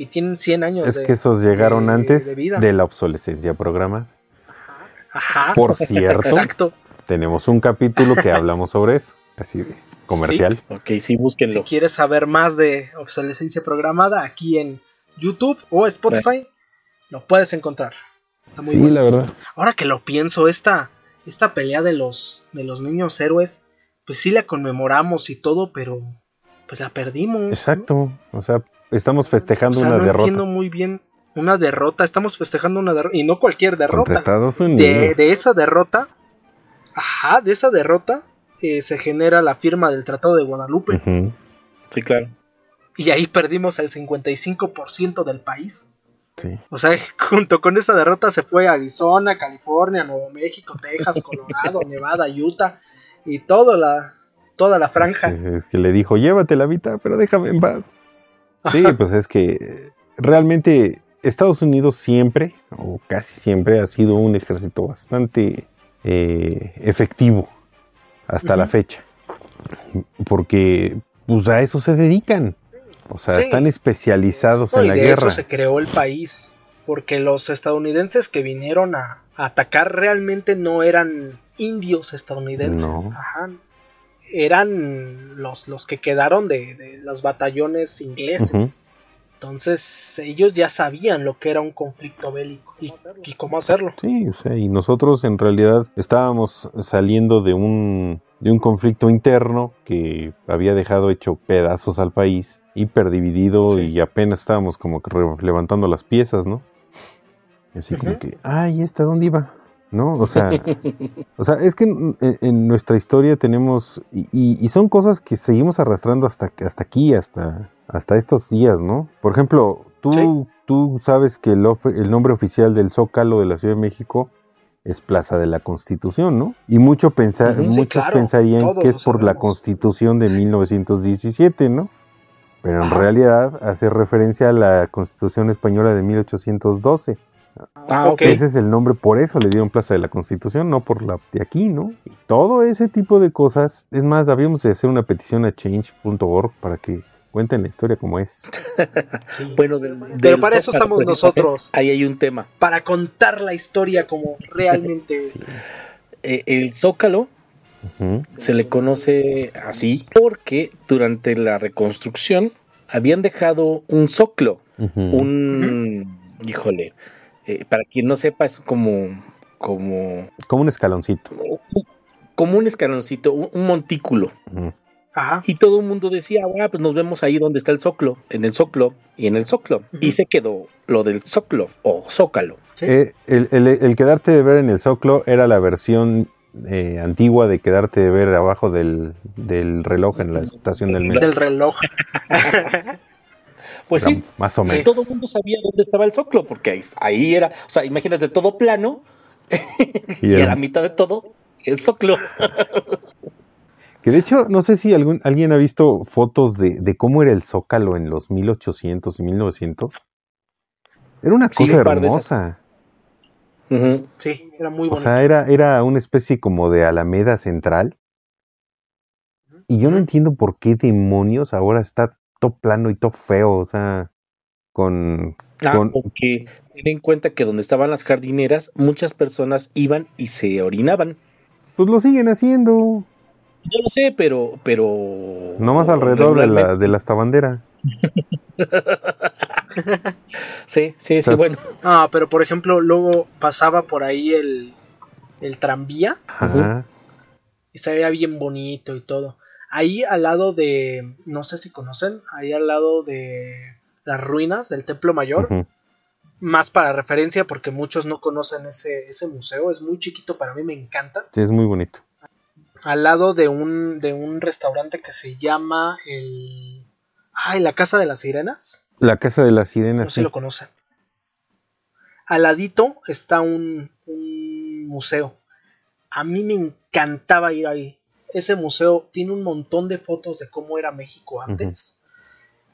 Y tienen 100 años Es de. que esos llegaron de- antes de vida. de la obsolescencia programada. Ajá. Por cierto, Exacto. tenemos un capítulo que hablamos sobre eso. Así de comercial. Ok, sí, Si búsquenlo. quieres saber más de obsolescencia programada, aquí en YouTube o Spotify, lo puedes encontrar. Está muy Sí, bueno. la verdad. Ahora que lo pienso, esta, esta pelea de los, de los niños héroes, pues sí la conmemoramos y todo, pero pues la perdimos. ¿no? Exacto. O sea, estamos O festejando sea, una no derrota entiendo muy bien una derrota. Estamos festejando una derrota y no cualquier contra derrota. Estados De, Unidos. de esa derrota, ajá, de esa derrota eh, se genera la firma del Tratado de Guadalupe Sí, claro. y ahí perdimos el 55% del país. sí. O sea, junto con esta derrota se fue a Arizona, California, Nuevo México, Texas, Colorado, Nevada, Utah y toda la, toda la franja. Es, es que le dijo, llévate la mitad, pero déjame en paz. Sí, pues es que eh, realmente Estados Unidos siempre, o casi siempre, ha sido un ejército bastante eh, efectivo hasta la fecha. Porque pues a eso se dedican. O sea, Sí. están especializados No, en y la de guerra. eso se creó el país. porque los estadounidenses que vinieron a, a atacar realmente no eran indios estadounidenses. No. Ajá. Eran los, los que quedaron de, de los batallones ingleses. Entonces ellos ya sabían lo que era un conflicto bélico y, y cómo hacerlo. Sí, o sea, y nosotros en realidad estábamos saliendo de un, de un conflicto interno que había dejado hecho pedazos al país, hiperdividido Sí. y apenas estábamos como que levantando las piezas, ¿no? Así como que, ay, ¿esta dónde iba? ¿No? O sea, o sea es que en, en nuestra historia tenemos, y, y- y son cosas que seguimos arrastrando hasta, que- hasta aquí, hasta, hasta estos días, ¿no? Por ejemplo, tú, Sí. tú sabes que el, of- el nombre oficial del Zócalo de la Ciudad de México es Plaza de la Constitución, ¿no? Y mucho pensa- Ujú. Sí, muchos claro, pensarían que es por la. Constitución de 1917, ¿no? Pero en Ajá. realidad hace referencia a la Constitución Española de 1812. Ah. Ok. Ese es el nombre, por eso le dieron Plaza de la Constitución, no por la de aquí, ¿no? Y todo ese tipo de cosas. Es más, habíamos de hacer una petición a change.org para que cuenten la historia como es. Sí. Bueno, del- Pero del para eso estamos precisamente, nosotros. Ahí hay un tema. Para contar la historia como realmente es. Eh, el Zócalo se le conoce así porque durante la reconstrucción habían dejado un zócalo, Ujú. un, híjole, eh, para quien no sepa es como, como, Como un escaloncito. como un escaloncito, un, un montículo. Ajá. Y todo el mundo decía, ah, pues nos vemos ahí donde está el zócalo, en el zócalo y en el. Ujú. Y se quedó lo del zócalo o zócalo. Sí. Eh, el, el- el quedarte de ver en el Zoclo era la versión eh, antigua de quedarte de ver abajo del, del reloj en la estación del metro. Del reloj. Pues Era sí, Más o menos. todo el mundo sabía dónde estaba el zócalo, porque ahí, ahí era, o sea, imagínate todo plano Y y a era- la mitad de todo el zócalo. Que de hecho, no sé si algún, alguien ha visto fotos de, de cómo era el Zócalo en los 1800 y 1900. Era una Sí, cosa un hermosa. Sí, era muy O bonito. sea, era, era una especie como de Alameda Central. Y yo no entiendo por qué demonios ahora está todo plano y todo feo. O sea, con... Ah, con- porque ten en cuenta que donde estaban las jardineras, muchas personas iban y se orinaban. Pues lo siguen haciendo. Yo lo sé, pero, pero. Nomás alrededor de la, de la estabandera. Sí, sí, sí, O sea, bueno. Ah, pero por ejemplo, luego pasaba por ahí el, el tranvía Ajá. y se veía bien bonito y todo. Ahí al lado de, no sé si conocen, ahí al lado de las ruinas del Templo Mayor, más para referencia porque muchos no conocen ese, ese museo, es muy chiquito, para mí me encanta. Sí, es muy bonito. Al lado de un, de un restaurante que se llama el... Ay, la Casa de las Sirenas. La casa de las No sirenas. sé si lo conocen. Al ladito está un, un museo. A mí me encantaba ir ahí. Ese museo tiene un montón de fotos de cómo era México antes.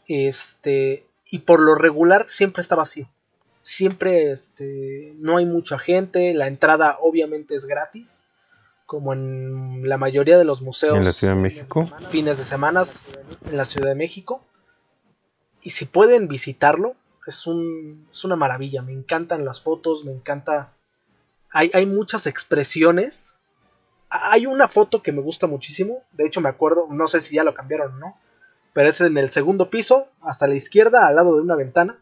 Este, y por lo regular siempre está vacío. Siempre este, no hay mucha gente. La entrada obviamente es gratis. Como en la mayoría de los museos. En la Ciudad de México. Fines de semanas en la Ciudad de México. Y si pueden visitarlo, es, un, es una maravilla. Me encantan las fotos, me encanta. Hay, hay muchas expresiones. Hay una foto que me gusta muchísimo. De hecho, me acuerdo, no sé si ya lo cambiaron o no. Pero es en el segundo piso, hasta la izquierda, al lado de una ventana.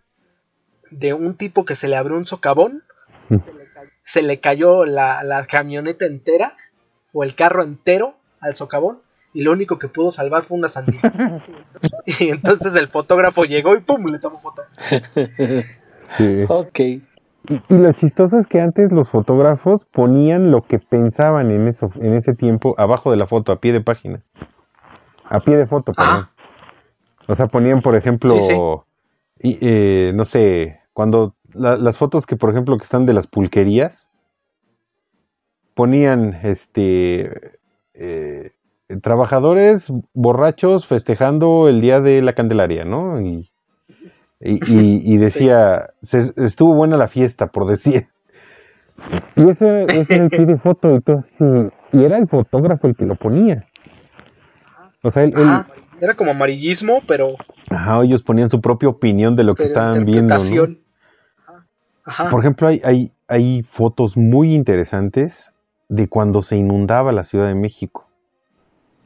De un tipo que se le abrió un socavón. Mm. Se le cayó la, la camioneta entera. O el carro entero al socavón. Y lo único que pudo salvar fue una sandía. y entonces el fotógrafo llegó y ¡pum! le tomó foto. Sí. Ok. Y, y lo chistoso es que antes los fotógrafos ponían lo que pensaban en eso, en ese tiempo, abajo de la foto, a pie de página. A pie de foto, perdón. Ah. O sea, ponían, por ejemplo, Sí, y, eh, no sé, cuando la- las fotos que, por ejemplo, que están de las pulquerías, ponían, este, eh, trabajadores borrachos festejando el día de la Candelaria, ¿no? Y, y, y- y decía, "Se- estuvo buena la fiesta, por decir. Y ese, ese era el pie de foto y todo así. Y era el fotógrafo el que lo ponía. O sea, él, él- Ajá. Era como amarillismo, pero, ajá, ellos ponían su propia opinión de lo que pero estaban viendo, ¿no? interpretación. Ajá. Por ejemplo, hay, hay, hay fotos muy interesantes de cuando se inundaba la Ciudad de México.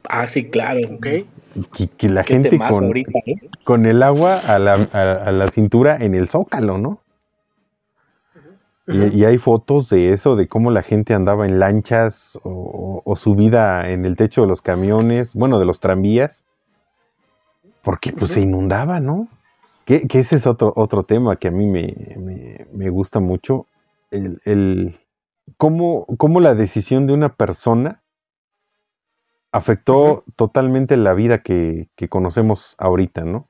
Ah, sí, claro. Ok. Que, que la gente con, ahorita, ¿eh? con el agua a la, a- a la cintura en el zócalo, ¿no? Y, hay fotos de eso, de cómo la gente andaba en lanchas o, subida en el techo de los camiones, bueno, de los tranvías, porque pues se inundaba, ¿no? Que, que ese es otro, otro tema que a mí me, me- me gusta mucho, el, el- cómo, cómo la decisión de una persona afectó totalmente la vida que, que conocemos ahorita, ¿no?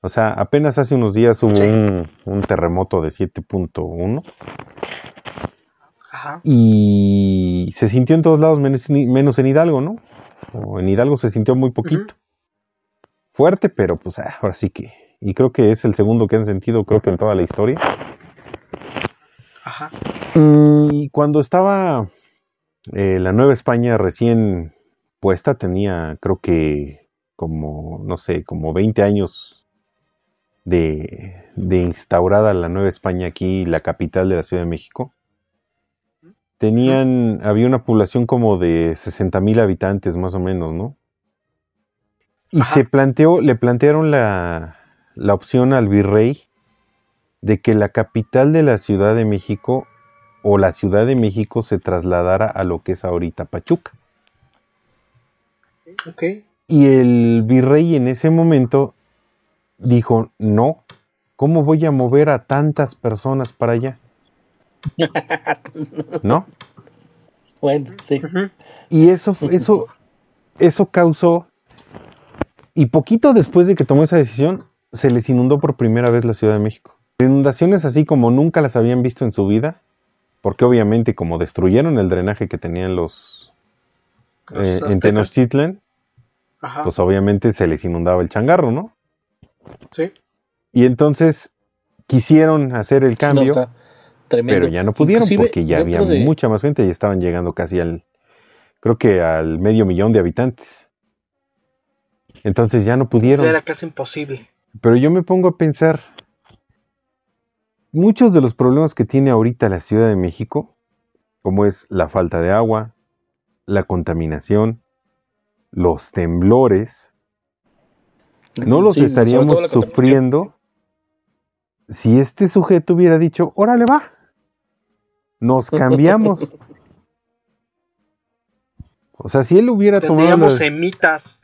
O sea, apenas hace unos días hubo Sí. un, un terremoto de 7.1 Ajá. y se sintió en todos lados menos, menos en Hidalgo, ¿no? O en Hidalgo se sintió muy poquito. Fuerte, pero pues ah, ahora sí que. Y creo que es el segundo que han sentido, creo que en toda la historia. Ajá. Y cuando estaba eh, la Nueva España recién puesta, tenía creo que como, no sé, como 20 años de, de instaurada la Nueva España aquí, la capital de la Ciudad de México. Tenían, había una población como de 60 mil habitantes más o menos, ¿no? Y Ajá. se planteó, le plantearon la, la opción al virrey de que la capital de la Ciudad de México o la Ciudad de México se trasladara a lo que es ahorita Pachuca. Y el virrey en ese momento dijo, no, ¿cómo voy a mover a tantas personas para allá? ¿No? Bueno, sí. Y eso, eso, eso causó, y poquito después de que tomó esa decisión, se les inundó por primera vez la Ciudad de México. Inundaciones así como nunca las habían visto en su vida, porque obviamente como destruyeron el drenaje que tenían los Los eh, en. Tenochtitlan, Ajá. pues obviamente se les inundaba el changarro, ¿no? sí. Y entonces quisieron hacer el No, cambio, o sea, tremendo. pero ya no pudieron Inclusive, porque ya había de- mucha más gente y estaban llegando casi al, creo que al medio millón de habitantes. Entonces ya no pudieron. Ya era casi imposible. Pero yo me pongo a pensar, muchos de los problemas que tiene ahorita la Ciudad de México, como es la falta de agua, la contaminación, los temblores, no los Sí, estaríamos sufriendo si este sujeto hubiera dicho, órale va, nos cambiamos. O sea, si él hubiera tomado... Tendríamos la- semitas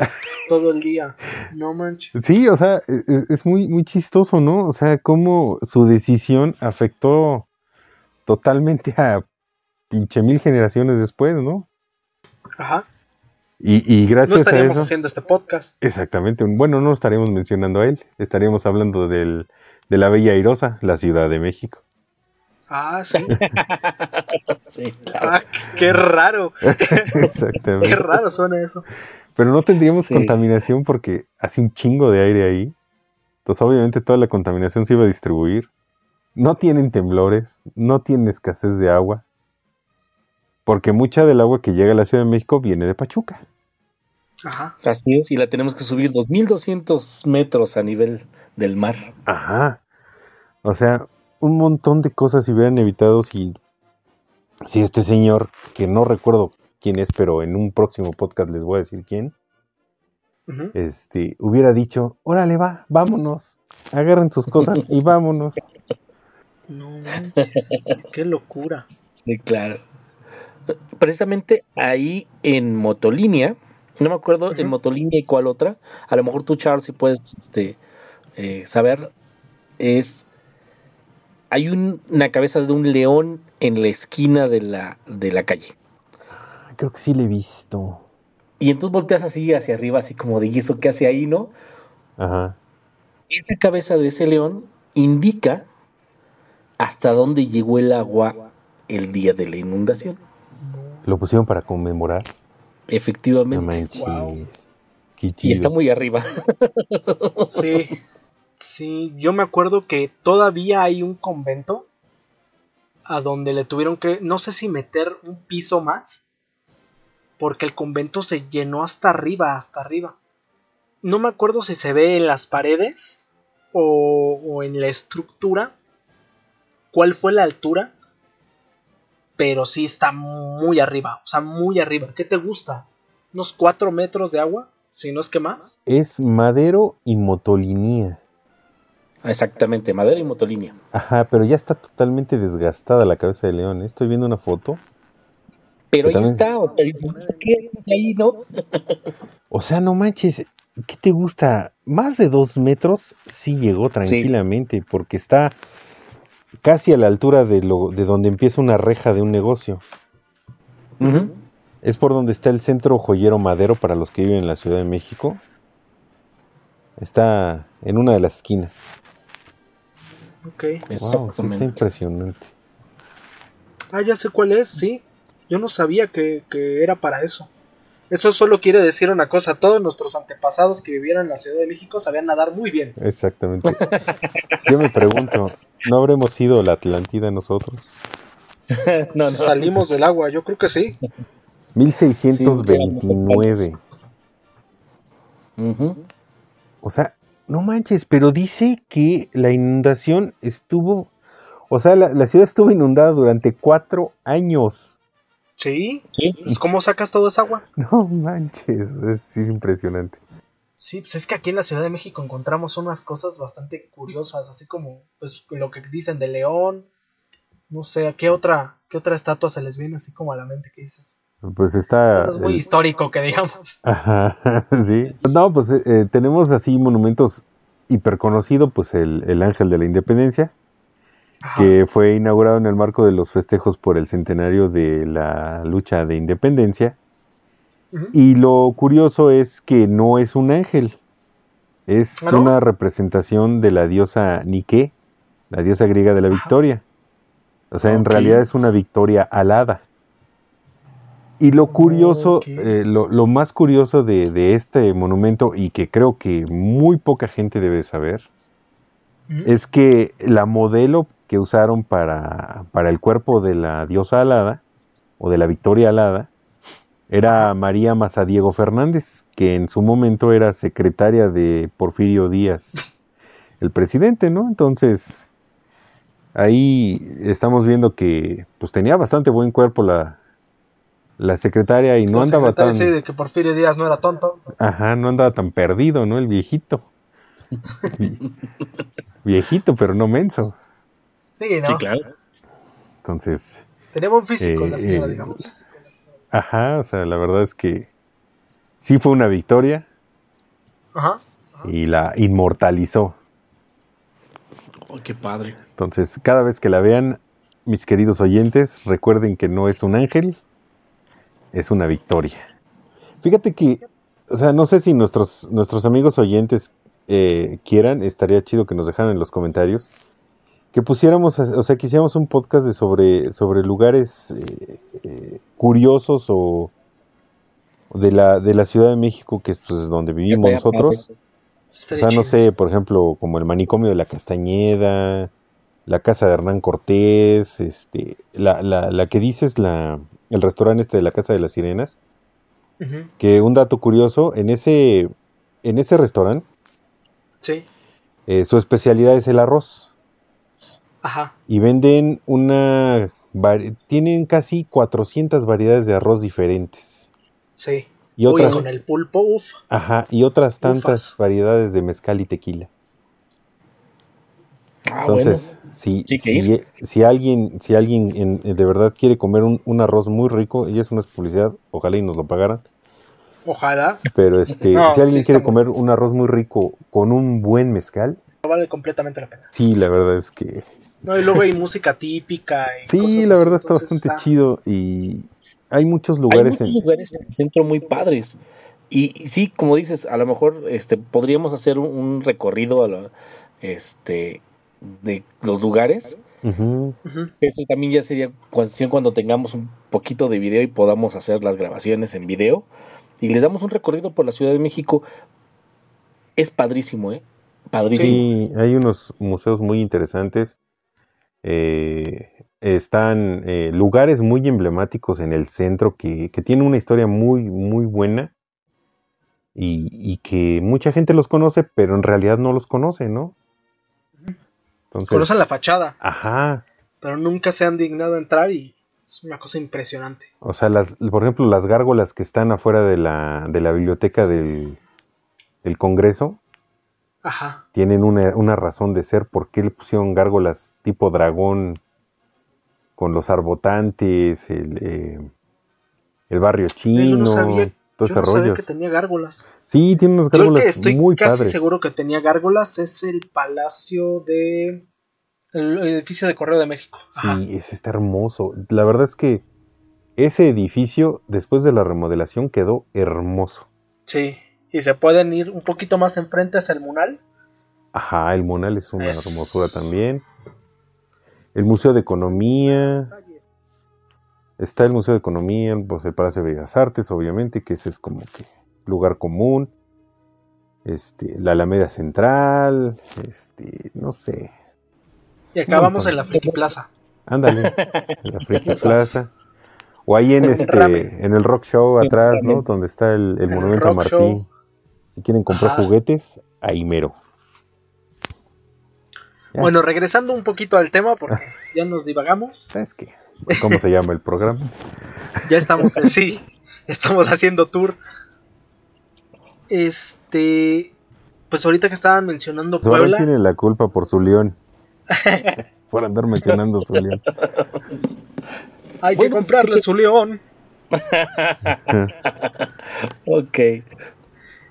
todo el día. No manches. Sí, o sea, e- e- es muy, muy chistoso, ¿no? O sea, cómo su decisión afectó totalmente a pinche mil generaciones después, ¿no? Ajá. Y, y No gracias a estaríamos eso... haciendo este podcast. Exactamente. Bueno, no estaríamos mencionando a él, estaríamos hablando del, de la Bella Airosa, la Ciudad de México. Ah, sí. Sí, claro. Ah, qué raro. Exactamente. Qué raro suena eso. Pero no tendríamos Sí. contaminación porque hace un chingo de aire ahí. Entonces, obviamente, toda la contaminación se iba a distribuir. No tienen temblores, no tienen escasez de agua. Porque mucha del agua que llega a la Ciudad de México viene de Pachuca. Ajá. Así es, y la tenemos que subir 2200 metros a nivel del mar. Ajá. O sea, un montón de cosas se hubieran evitado si, si este señor, que no recuerdo quién es, pero en un próximo podcast les voy a decir quién, este, hubiera dicho, órale va, vámonos, agarren sus cosas y vámonos. No manches. Qué locura. Sí, claro. Precisamente ahí en Motolínea, no me acuerdo en. Motolínea y cuál otra, a lo mejor tú, Charles, si puedes este, eh, saber, es. Hay un- una cabeza de un león en la esquina de la, de la calle. Creo que sí le he visto. Y entonces volteas así hacia arriba, así como de, ¿y eso qué hace ahí, no? Ajá. Esa cabeza de ese león indica hasta dónde llegó el agua el día de la inundación. Lo pusieron para conmemorar. No Efectivamente. manches. Wow. Qué y está muy arriba. Sí. Sí, yo me acuerdo que todavía hay un convento a donde le tuvieron que, no sé si meter un piso más, porque el convento se llenó hasta arriba, hasta arriba. No me acuerdo si se ve en las paredes o, o en la estructura, cuál fue la altura, pero sí está muy arriba, o sea, muy arriba. ¿Qué te gusta? ¿Unos 4 metros de agua? Si no es que más. Es madero y motolinía. Exactamente, madera y motolinia. Ajá, pero ya está totalmente desgastada la cabeza de león. ¿eh? Estoy viendo una foto. Pero ahí está, o sea, ¿qué ahí, no? o sea, no manches, ¿qué te gusta? Más de dos metros sí llegó tranquilamente, porque está casi a la altura de, lo, de donde empieza una reja de un negocio. Es por donde está el centro joyero madero para los que viven en la Ciudad de México. Está en una de las esquinas. Ok. Wow, sí está impresionante. Ah, ya sé cuál es, sí. Yo no sabía que, que, era para eso. Eso solo quiere decir una cosa. Todos nuestros antepasados que vivieron en la Ciudad de México sabían nadar muy bien. Exactamente. Yo me pregunto, ¿no habremos sido la Atlántida nosotros? no, Salimos del agua, yo creo que sí. 1629. O sea, no manches, pero dice que la inundación estuvo, o sea, la, ciudad estuvo inundada durante cuatro años. Sí, sí. Pues, ¿Cómo sacas toda esa agua? No manches, es, es impresionante. Sí, pues es que aquí en la Ciudad de México encontramos unas cosas bastante curiosas, así como pues lo que dicen de León, no sé, ¿qué otra, qué otra estatua se les viene así como a la mente que dices? Pues está... Es muy histórico que digamos. Ajá, sí. No, pues eh, eh, tenemos así monumentos hiper conocido, pues el, Ángel de la Independencia, que fue inaugurado en el marco de los festejos por el centenario de la lucha de independencia. Y lo curioso es que no es un ángel, es una representación de la diosa Nike, la diosa griega de la victoria. O sea, en realidad es una victoria alada. Y lo curioso, eh, lo, más curioso de, este monumento, y que creo que muy poca gente debe saber, es que la modelo que usaron para, para, el cuerpo de la diosa alada, o de la victoria alada, era María Mazadiego Fernández, que en su momento era secretaria de Porfirio Díaz, el presidente, ¿no? Entonces, ahí estamos viendo que pues tenía bastante buen cuerpo la, la secretaria y no andaba tan... Sí, de que Porfirio Díaz no era tonto. Ajá, no andaba tan perdido, ¿no? El viejito. viejito, pero no menso. Sí, ¿no? Sí, claro. Entonces... Tenía buen físico la señora, eh, digamos. Ajá, o sea, la verdad es que sí fue una victoria. Ajá. Y la inmortalizó. Oh, qué padre. Entonces, cada vez que la vean, mis queridos oyentes, recuerden que no es un ángel, es una victoria. Fíjate que, o sea, no sé si nuestros, nuestros amigos oyentes eh, quieran, estaría chido que nos dejaran en los comentarios, que pusiéramos, o sea, que hiciéramos un podcast de sobre, sobre lugares eh, eh, curiosos o de la, de la Ciudad de México, que es pues, donde vivimos nosotros. O sea, no sé, por ejemplo, como el manicomio de la Castañeda, la casa de Hernán Cortés, este, la, la, la que dices, la, el restaurante este de la Casa de las Sirenas, que un dato curioso, en ese, en ese restaurante, sí. Eh, su especialidad es el arroz. Ajá. Y venden una... Tienen casi 400 variedades de arroz diferentes. Sí. Y otras, con el pulpo, uff. Ajá, y otras tantas variedades de mezcal y tequila. Ah, Entonces, si, si, alguien, si alguien de verdad quiere comer un, arroz muy rico, y es una publicidad, ojalá y nos lo pagaran. Ojalá. Pero este, si alguien quiere comer un arroz muy rico con un buen mezcal. Vale completamente la pena. Sí, la verdad es que. No, y luego hay música típica. sí, la verdad está bastante chido y hay muchos lugares. Hay muchos lugares en el centro muy padres. Y, sí, como dices, a lo mejor este, podríamos hacer un, recorrido a la, este, de los lugares. Eso también ya sería cuestión cuando tengamos un poquito de video y podamos hacer las grabaciones en video. Y les damos un recorrido por la Ciudad de México. Es padrísimo, ¿eh? Padrísimo. Sí, hay unos museos muy interesantes. Eh, están eh, lugares muy emblemáticos en el centro que, que tienen una historia muy, muy buena. Y, y, que mucha gente los conoce, pero en realidad no los conoce, ¿no? Conocen la fachada. Ajá. pero nunca se han dignado a entrar y es una cosa impresionante. O sea, las, por ejemplo, las gárgolas que están afuera de la, de la biblioteca del, del Congreso Ajá. tienen una, una razón de ser. ¿Por qué le pusieron gárgolas tipo dragón con los arbotantes, el, eh, el barrio Yo chino, no sabía, todo yo ese no sabía que tenía gárgolas. Sí, tiene unas Yo gárgolas que estoy muy casi padres. seguro que tenía gárgolas es el palacio de... El edificio de Correo de México. Ajá. Sí, ese está hermoso. La verdad es que ese edificio, después de la remodelación, quedó hermoso. Sí. Y se pueden ir un poquito más enfrente hacia el Munal. Ajá, el Monal es una Es- hermosura también. El Museo de Economía. Está el Museo de Economía, pues el Palacio de Bellas Artes, obviamente, que ese es como que lugar común. Este, la Alameda Central, este, no sé. Y acabamos en la Friki Plaza. Ándale, en la Friki Plaza. O ahí en El este, en el Rock Show atrás, ¿no? Donde está el, el El Monumento a Rock Martí. Show. Si quieren comprar Ajá. juguetes, ahí mero. Ya Bueno, regresando un poquito al tema, porque ya nos divagamos. ¿Sabes qué? ¿Cómo se llama el programa? Ya estamos, eh, sí, estamos haciendo tour. Este, pues ahorita que estaban mencionando Suárez Puebla, tiene la culpa por su león. por andar mencionando su león. hay que Bueno, comprarle su león. Ok.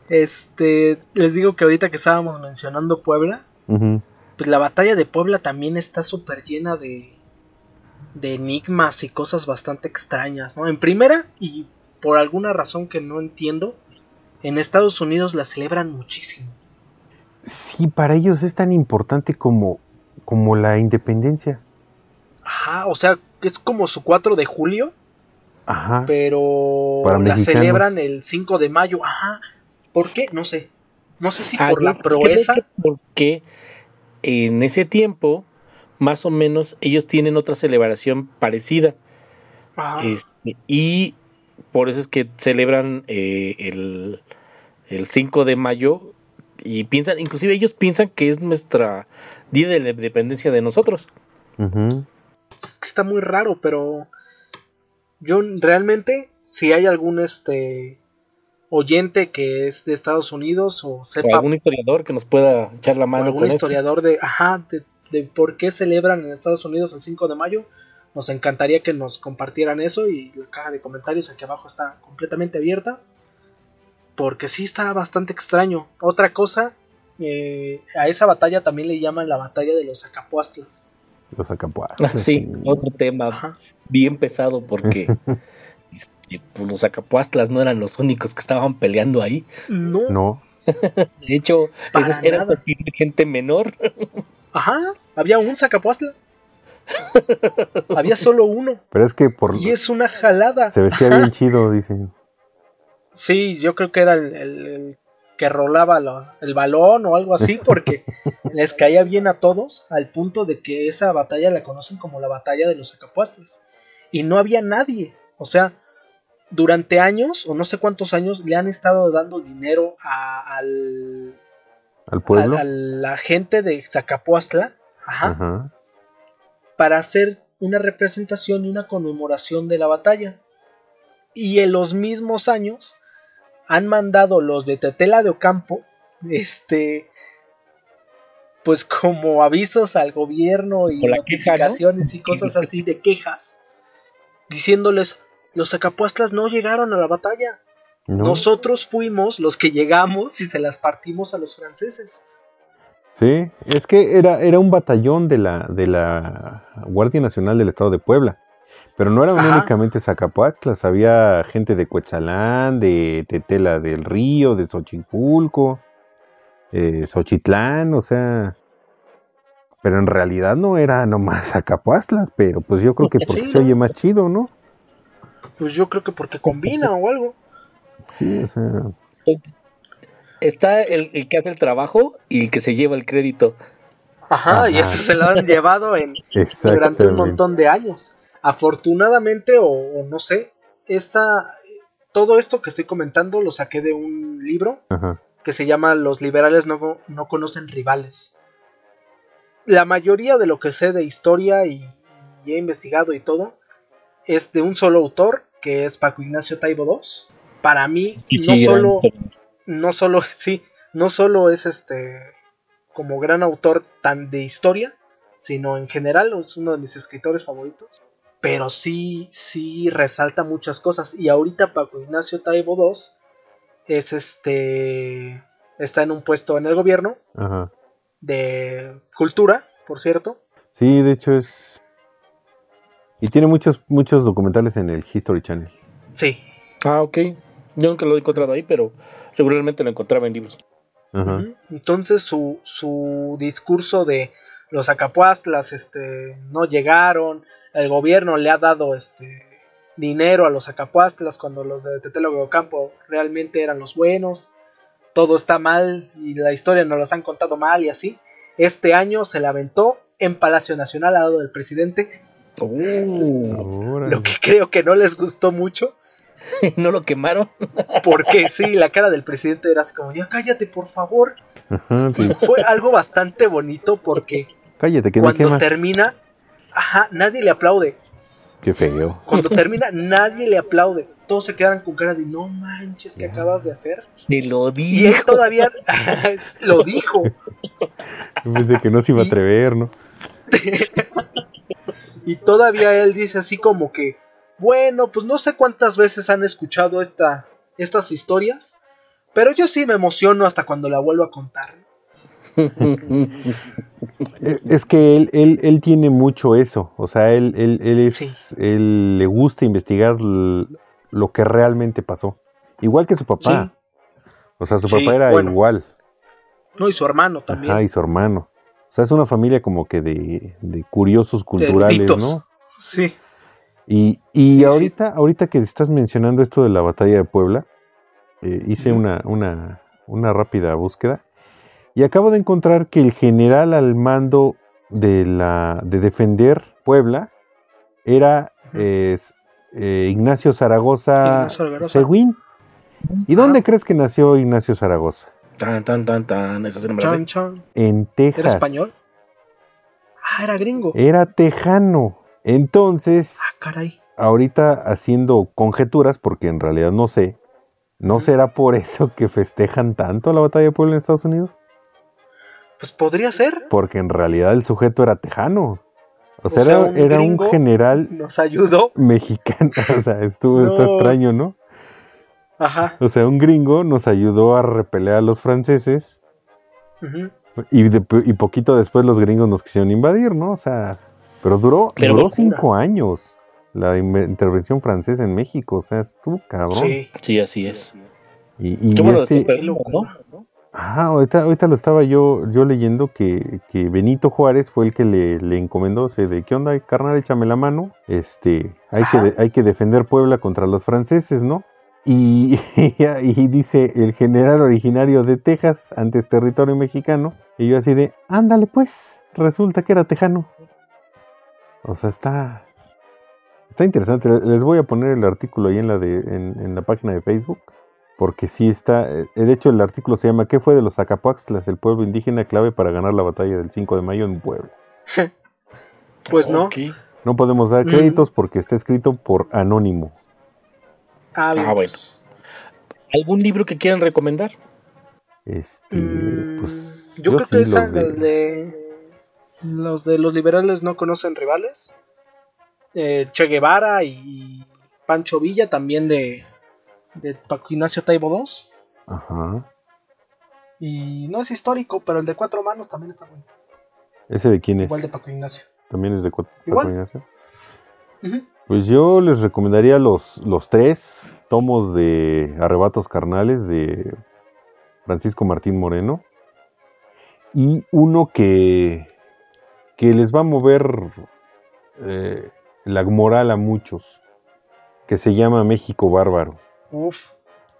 Este, les digo que ahorita que estábamos mencionando Puebla, pues la batalla de Puebla también está súper llena de, de enigmas y cosas bastante extrañas, ¿no? En primera, y por alguna razón que no entiendo, en Estados Unidos la celebran muchísimo. Sí, para ellos es tan importante como, como la independencia. Ajá, o sea, es como su 4 de julio, Ajá. pero Para la mexicanos. celebran el 5 de mayo. Ajá. ¿Por qué? No sé. No sé si Ah, por la proeza. que Porque en ese tiempo, más o menos, ellos tienen otra celebración parecida. Ajá. Este, y por eso es que celebran eh, el, el 5 de mayo. Y piensan, inclusive ellos piensan que es nuestra día de la independencia de nosotros. Ujú. Es que está muy raro, pero yo realmente, si hay algún este oyente que es de Estados Unidos o O sepa algún historiador que nos pueda echar la o mano algún con esto. historiador de, ajá, de, de por qué celebran en Estados Unidos el 5 de mayo, nos encantaría que nos compartieran eso y la caja de comentarios aquí abajo está completamente abierta. Porque sí está bastante extraño. Otra cosa, eh, a esa batalla también le llaman la batalla de los Acapuastlas. Los acapuas. Ah, sí, otro tema Ajá. bien pesado porque pues, los acapuastlas no eran los únicos que estaban peleando ahí. No, No. De hecho, esos eran gente menor. Ajá, había un Zacapuastla. había solo uno. Pero es que por Y es una jalada. se vestía Ajá. bien chido, dicen. Sí, yo creo que era el, el- el que rolaba lo- el balón o algo así, porque les caía bien a todos, al punto de que esa batalla la conocen como la batalla de los Zacapuastlas. Y no había nadie. O sea, durante años, o no sé cuántos años, le han estado dando dinero a, al, Al pueblo. a- a la gente de Zacapuastla. Ajá. Ajá. para hacer una representación y una conmemoración de la batalla. Y en los mismos años han mandado los de Tetela de Ocampo, este, pues como avisos al gobierno y notificaciones y cosas así de quejas, diciéndoles, los Zacapuastlas no llegaron a la batalla, ¿No? nosotros fuimos los que llegamos y se las partimos a los franceses. Sí, es que era, era un batallón de la, de la Guardia Nacional del Estado de Puebla. Pero no eran Ajá. únicamente Zacapuatlas, había gente de Cuechalán, de Tetela del Río, de Xochipulco, eh, Xochitlán, o sea. Pero en realidad no era nomás Zacapuatlas, pero pues yo creo que porque Sí, se oye más chido, ¿no? Pues yo creo que porque combina o algo. Sí, o sea. Está el, el que hace el trabajo y el que se lleva el crédito. Ajá, y eso se lo han llevado en, durante un montón de años. Afortunadamente, o, o no sé, esta, todo esto que estoy comentando lo saqué de un libro Ajá. que se llama Los liberales no, no conocen rivales. La mayoría de lo que sé de historia y he investigado y todo, es de un solo autor, que es Paco Ignacio Taibo II. Para mí, no solo, no solo, sí, no solo es este como gran autor tan de historia, sino en general es uno de mis escritores favoritos. Pero sí, sí resalta muchas cosas. Y ahorita Paco Ignacio Taibo II es este. Está en un puesto en el gobierno de cultura, por cierto. Sí, de hecho es. Y tiene muchos, muchos documentales en el History Channel. Sí. Ah, ok. Yo nunca lo he encontrado ahí, pero regularmente lo encontraba en libros. Entonces su, su discurso de los acapuastlas este, no llegaron, el gobierno le ha dado este, dinero a los acapuastlas cuando los de Tetelo Campo realmente eran los buenos, todo está mal y la historia nos los han contado mal y así. Este año se la aventó en Palacio Nacional al lado del presidente. Oh. lo que creo que no les gustó mucho. ¿No lo quemaron? Porque sí, la cara del presidente era así como, ya cállate por favor. Fue algo bastante bonito porque cállate, que cuando termina, ajá, nadie le aplaude. Qué feo. Cuando termina, nadie le aplaude. Todos se quedan con cara de no manches, ¿qué acabas de hacer? Se lo dijo. Y él todavía lo dijo. Pensé que no se iba a atrever, ¿no? Y todavía él dice así como que, bueno, pues no sé cuántas veces han escuchado esta, estas historias, pero yo sí me emociono hasta cuando la vuelvo a contar. Eh, es que él, él, él, tiene mucho eso, o sea, él, él, él es, él le gusta investigar lo que realmente pasó, igual que su papá. O sea, su papá era igual. No, y su hermano también. Ah, y su hermano. O sea, es una familia como que de, de curiosos culturales, ¿no? Sí. Y, y ahorita, ahorita que estás mencionando esto de la batalla de Puebla, eh, hice una, una, una rápida búsqueda y acabo de encontrar que el general al mando de, la, de defender Puebla era eh, Ignacio Zaragoza, Seguín. ¿Y dónde crees que nació Ignacio Zaragoza? Tan, tan, tan, tan. En Texas. ¿Era español? Ah, era gringo. Era tejano. Entonces, ah, caray. ahorita haciendo conjeturas, porque en realidad no sé, ¿no será por eso que festejan tanto la batalla de Puebla en Estados Unidos? Pues podría ser. Porque en realidad el sujeto era tejano. O sea, era, un, general. Nos ayudó. Mexicano. O sea, estuvo está extraño, ¿no? Ajá. O sea, un gringo nos ayudó a repeler a los franceses. y, y, poquito después los gringos nos quisieron invadir, ¿no? O sea, pero duró, duró cinco años la intervención francesa en México. O sea, estuvo cabrón. Sí, sí así es. Y, y este, ¿no? Ajá, ahorita, ahorita lo estaba yo, yo leyendo que, que Benito Juárez fue el que le, le encomendó, o sea, de qué onda, carnal, échame la mano, este, hay que, hay que defender Puebla contra los franceses, ¿no? Y, y, dice el general originario de Texas, antes territorio mexicano, y yo así de, ándale pues, resulta que era tejano. O sea, está, está interesante, les voy a poner el artículo ahí en la, de, en, en la página de Facebook porque sí está, eh, de hecho el artículo se llama ¿Qué fue de los Acapuaxtlas, el pueblo indígena clave para ganar la batalla del 5 de mayo en Puebla? pues no. No podemos dar mm. créditos porque está escrito por anónimo. Ah, ah bueno. ¿Algún libro que quieran recomendar? Este, mm, pues, yo, creo que esa de... los de los liberales no conocen rivales. Eh, che Guevara y Pancho Villa también de de Paco Ignacio Taibo II. Ajá. Y no es histórico, pero el de cuatro manos también está bueno. ¿Ese de quién es? Igual de Paco Ignacio. ¿También es de Paco Ignacio? Pues yo les recomendaría los, los tres tomos de Arrebatos Carnales de Francisco Martín Moreno. Y uno que, que les va a mover eh, la moral a muchos, que se llama México Bárbaro. Uf.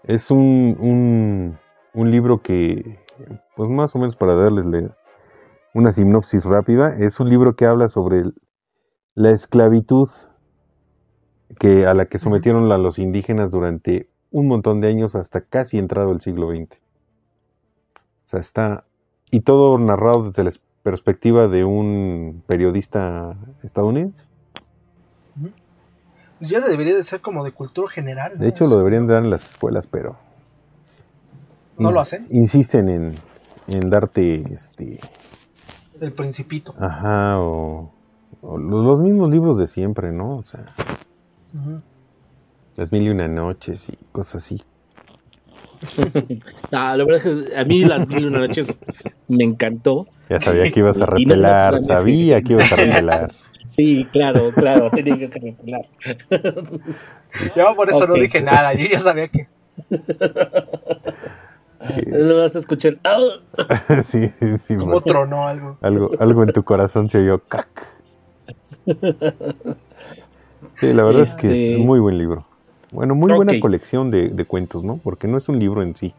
Es un, un, libro que, pues más o menos para darles una sinopsis rápida, es un libro que habla sobre la esclavitud que, a la que sometieron a los indígenas durante un montón de años hasta casi entrado el siglo XX. O sea, está... Y todo narrado desde la perspectiva de un periodista estadounidense. Ya debería de ser como de cultura general. ¿no? De hecho, lo deberían dar en las escuelas, pero ¿No lo hacen? Insisten en, en darte, este, El principito. ajá, o, los mismos libros de siempre, ¿no? O sea, Las mil y una noches y cosas así. Ah, la verdad es que a mí las mil y una noches me encantó. Ya sabía que ibas a no repelar, sabía que ibas a repelar. Sí, claro, claro, tenía que calcular. Yo por eso no dije nada, yo ya sabía que. Lo vas a escuchar. Sí, sí, sí, Como tronó algo. algo, algo en tu corazón se oyó cac. Sí, la verdad es que Este- es un muy buen libro. Bueno, muy buena colección de, de cuentos, ¿no? Porque no es un libro en sí.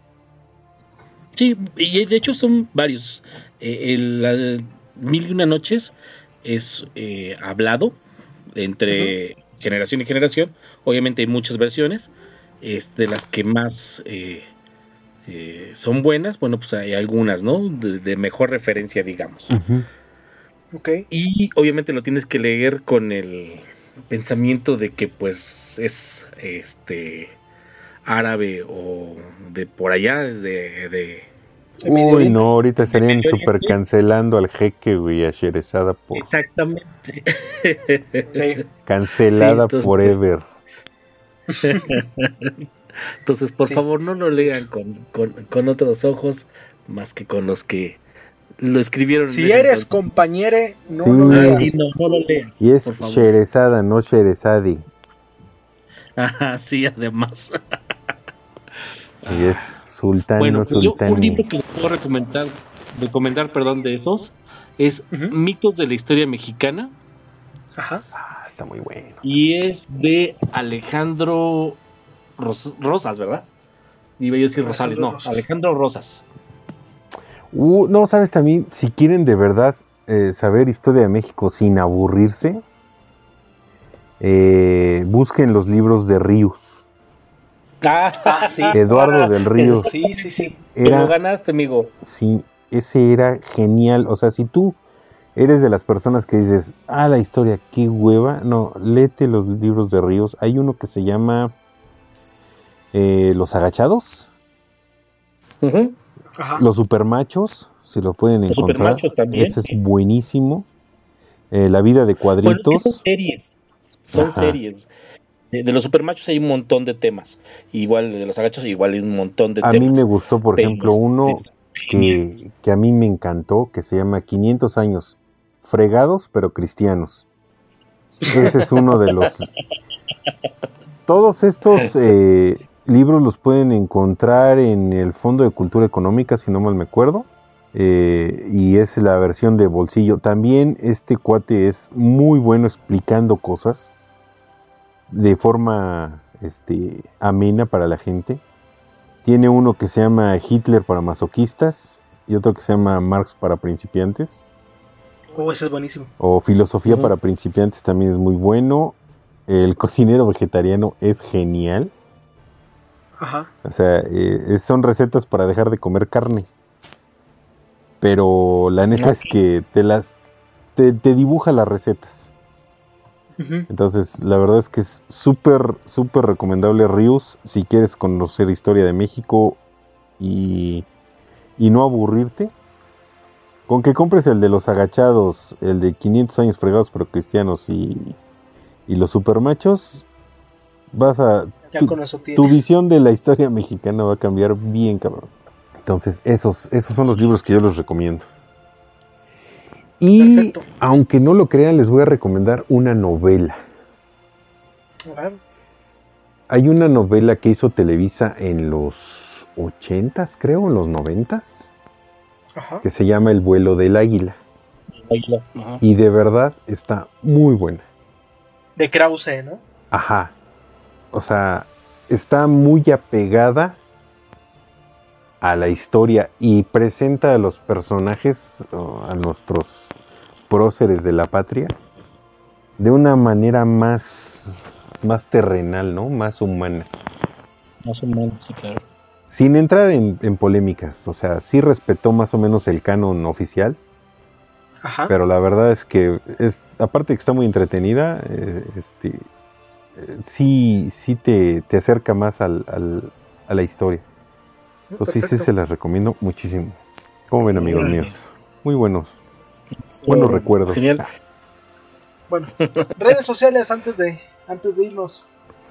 Sí, y de hecho son varios. Eh, el, la- Mil y una noches es eh, hablado entre generación y generación. Obviamente hay muchas versiones. Es de las que más eh, eh, son buenas. Bueno, pues hay algunas, ¿no? De, de mejor referencia, digamos. Ok. Y obviamente lo tienes que leer con el pensamiento de que pues es este árabe o de por allá, de, de- Uy, no, ahorita estarían super cancelando al jeque, güey, a Sherezada por... exactamente. Sí. Cancelada Sí, entonces- forever. Entonces, por Sí. favor, no lo lean con, con- con otros ojos más que con los que lo escribieron. Si eres entonces. compañere, no Sí. lo Ah, leas. sí, no, no lo leas. Y es. Sherezada, no Sherezadi. Ajá, sí, además. Y es sultán, Bueno, no pues yo sultán. un libro que les puedo recomendar, recomendar, perdón, de esos es Ujú. Mitos de la Historia Mexicana Ajá. Ah, está muy bueno. y es de Alejandro Ros- Rosas, ¿verdad? Iba yo a decir Rosales, no, Rosas. Alejandro Rosas. Uh, no, sabes también, si quieren de verdad eh, saber historia de México sin aburrirse, eh, busquen los libros de Ríos. Ah, sí. Eduardo del Ríos. Sí, sí, sí. Te lo Era, ganaste, amigo. sí, ese era genial. O sea, si tú eres de las personas que dices, ah, la historia, qué hueva, no, léete los libros de Ríos. Hay uno que se llama eh, Los Agachados, Ujú. Ajá. Los Supermachos, si lo pueden Los encontrar. Supermachos también. Ese es buenísimo. Eh, la vida de Bueno, cuadritos. son series. Son Ajá. series. De, de los supermachos hay un montón de temas. Igual de los agachos, igual hay un montón de a temas. mí me gustó, por Pero ejemplo, uno que, que a mí me encantó, que se llama 500 años fregados pero cristianos. Ese es uno de los... Todos estos eh, libros los pueden encontrar en el Fondo de Cultura Económica, si no mal me acuerdo. eh, y es la versión de bolsillo. También este cuate es muy bueno explicando cosas de forma este, amena para la gente. Tiene uno que se llama Hitler para masoquistas y otro que se llama Marx para principiantes. Oh, ese es buenísimo. O Filosofía para principiantes también es muy bueno. El cocinero vegetariano es genial. Ajá. O sea, eh, son recetas para dejar de comer carne. Pero la neta es que te las te, te dibuja las recetas. Entonces, la verdad es que es súper, súper recomendable Rius si quieres conocer historia de México y, y no aburrirte. Con que compres el de los agachados, el de 500 años fregados pero cristianos y, y los supermachos, vas a... Ya tu, con eso tienes. tu visión de la historia mexicana va a cambiar bien, cabrón. Entonces, esos, esos son los libros que yo les recomiendo. Y Perfecto. aunque no lo crean, les voy a recomendar una novela. Hay una novela que hizo Televisa en los 80s, creo, en los 90s, Ajá. que se llama El vuelo del águila. Águila. Ajá. Y de verdad está muy buena. De Krause, ¿no? Ajá. O sea, está muy apegada a la historia y presenta a los personajes, a nuestros próceres de la patria, de una manera más, más terrenal, ¿no? Más humana. Más menos, sí, claro. Sin entrar en, en polémicas, o sea, sí respetó más o menos el canon oficial, Ajá. pero la verdad es que es, aparte de que está muy entretenida, eh, este, eh, sí, sí te, te acerca más al, al- a la historia. Entonces sí, se las recomiendo muchísimo. ¿Cómo ven amigos míos? Muy buenos, buenos recuerdos. Genial. Bueno, redes sociales antes de, antes de irnos.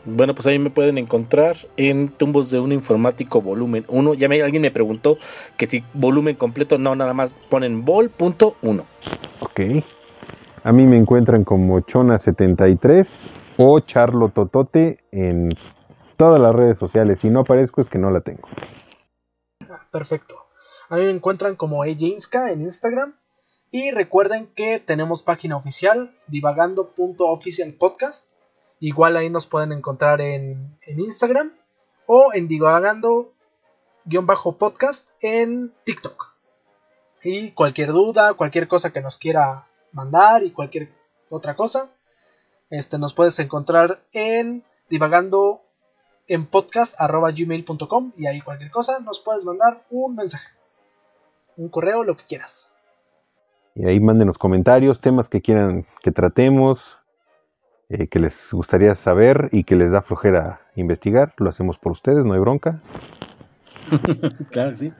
Bueno, pues ahí me pueden encontrar en Tumbos de un Informático volumen 1. Ya me, alguien me preguntó que si volumen completo, no, nada más ponen vol.1. Ok. A mí me encuentran como Chona73 o Charlo Totote en todas las redes sociales. Si no aparezco es que no la tengo. Perfecto. A mí me encuentran como Ejinska en Instagram. Y recuerden que tenemos página oficial, divagando.officialpodcast. Igual ahí nos pueden encontrar en, en Instagram o en divagando-podcast en TikTok. Y cualquier duda, cualquier cosa que nos quiera mandar y cualquier otra cosa, este, nos puedes encontrar en divagando en podcast.gmail.com y ahí cualquier cosa nos puedes mandar un mensaje, un correo, lo que quieras. Y ahí mándenos comentarios, temas que quieran que tratemos, eh, que les gustaría saber y que les da flojera investigar. Lo hacemos por ustedes, no hay bronca. claro que sí.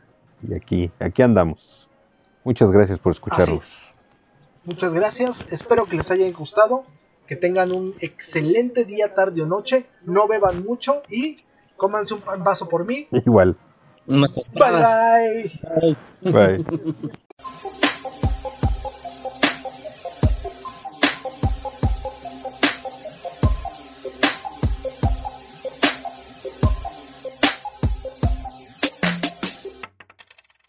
Y aquí, aquí andamos. Muchas gracias por escucharnos. Muchas gracias, espero que les haya gustado, que tengan un excelente día, tarde o noche, no beban mucho y cómanse un pan vaso por mí. Igual. Bye. Bye. Bye.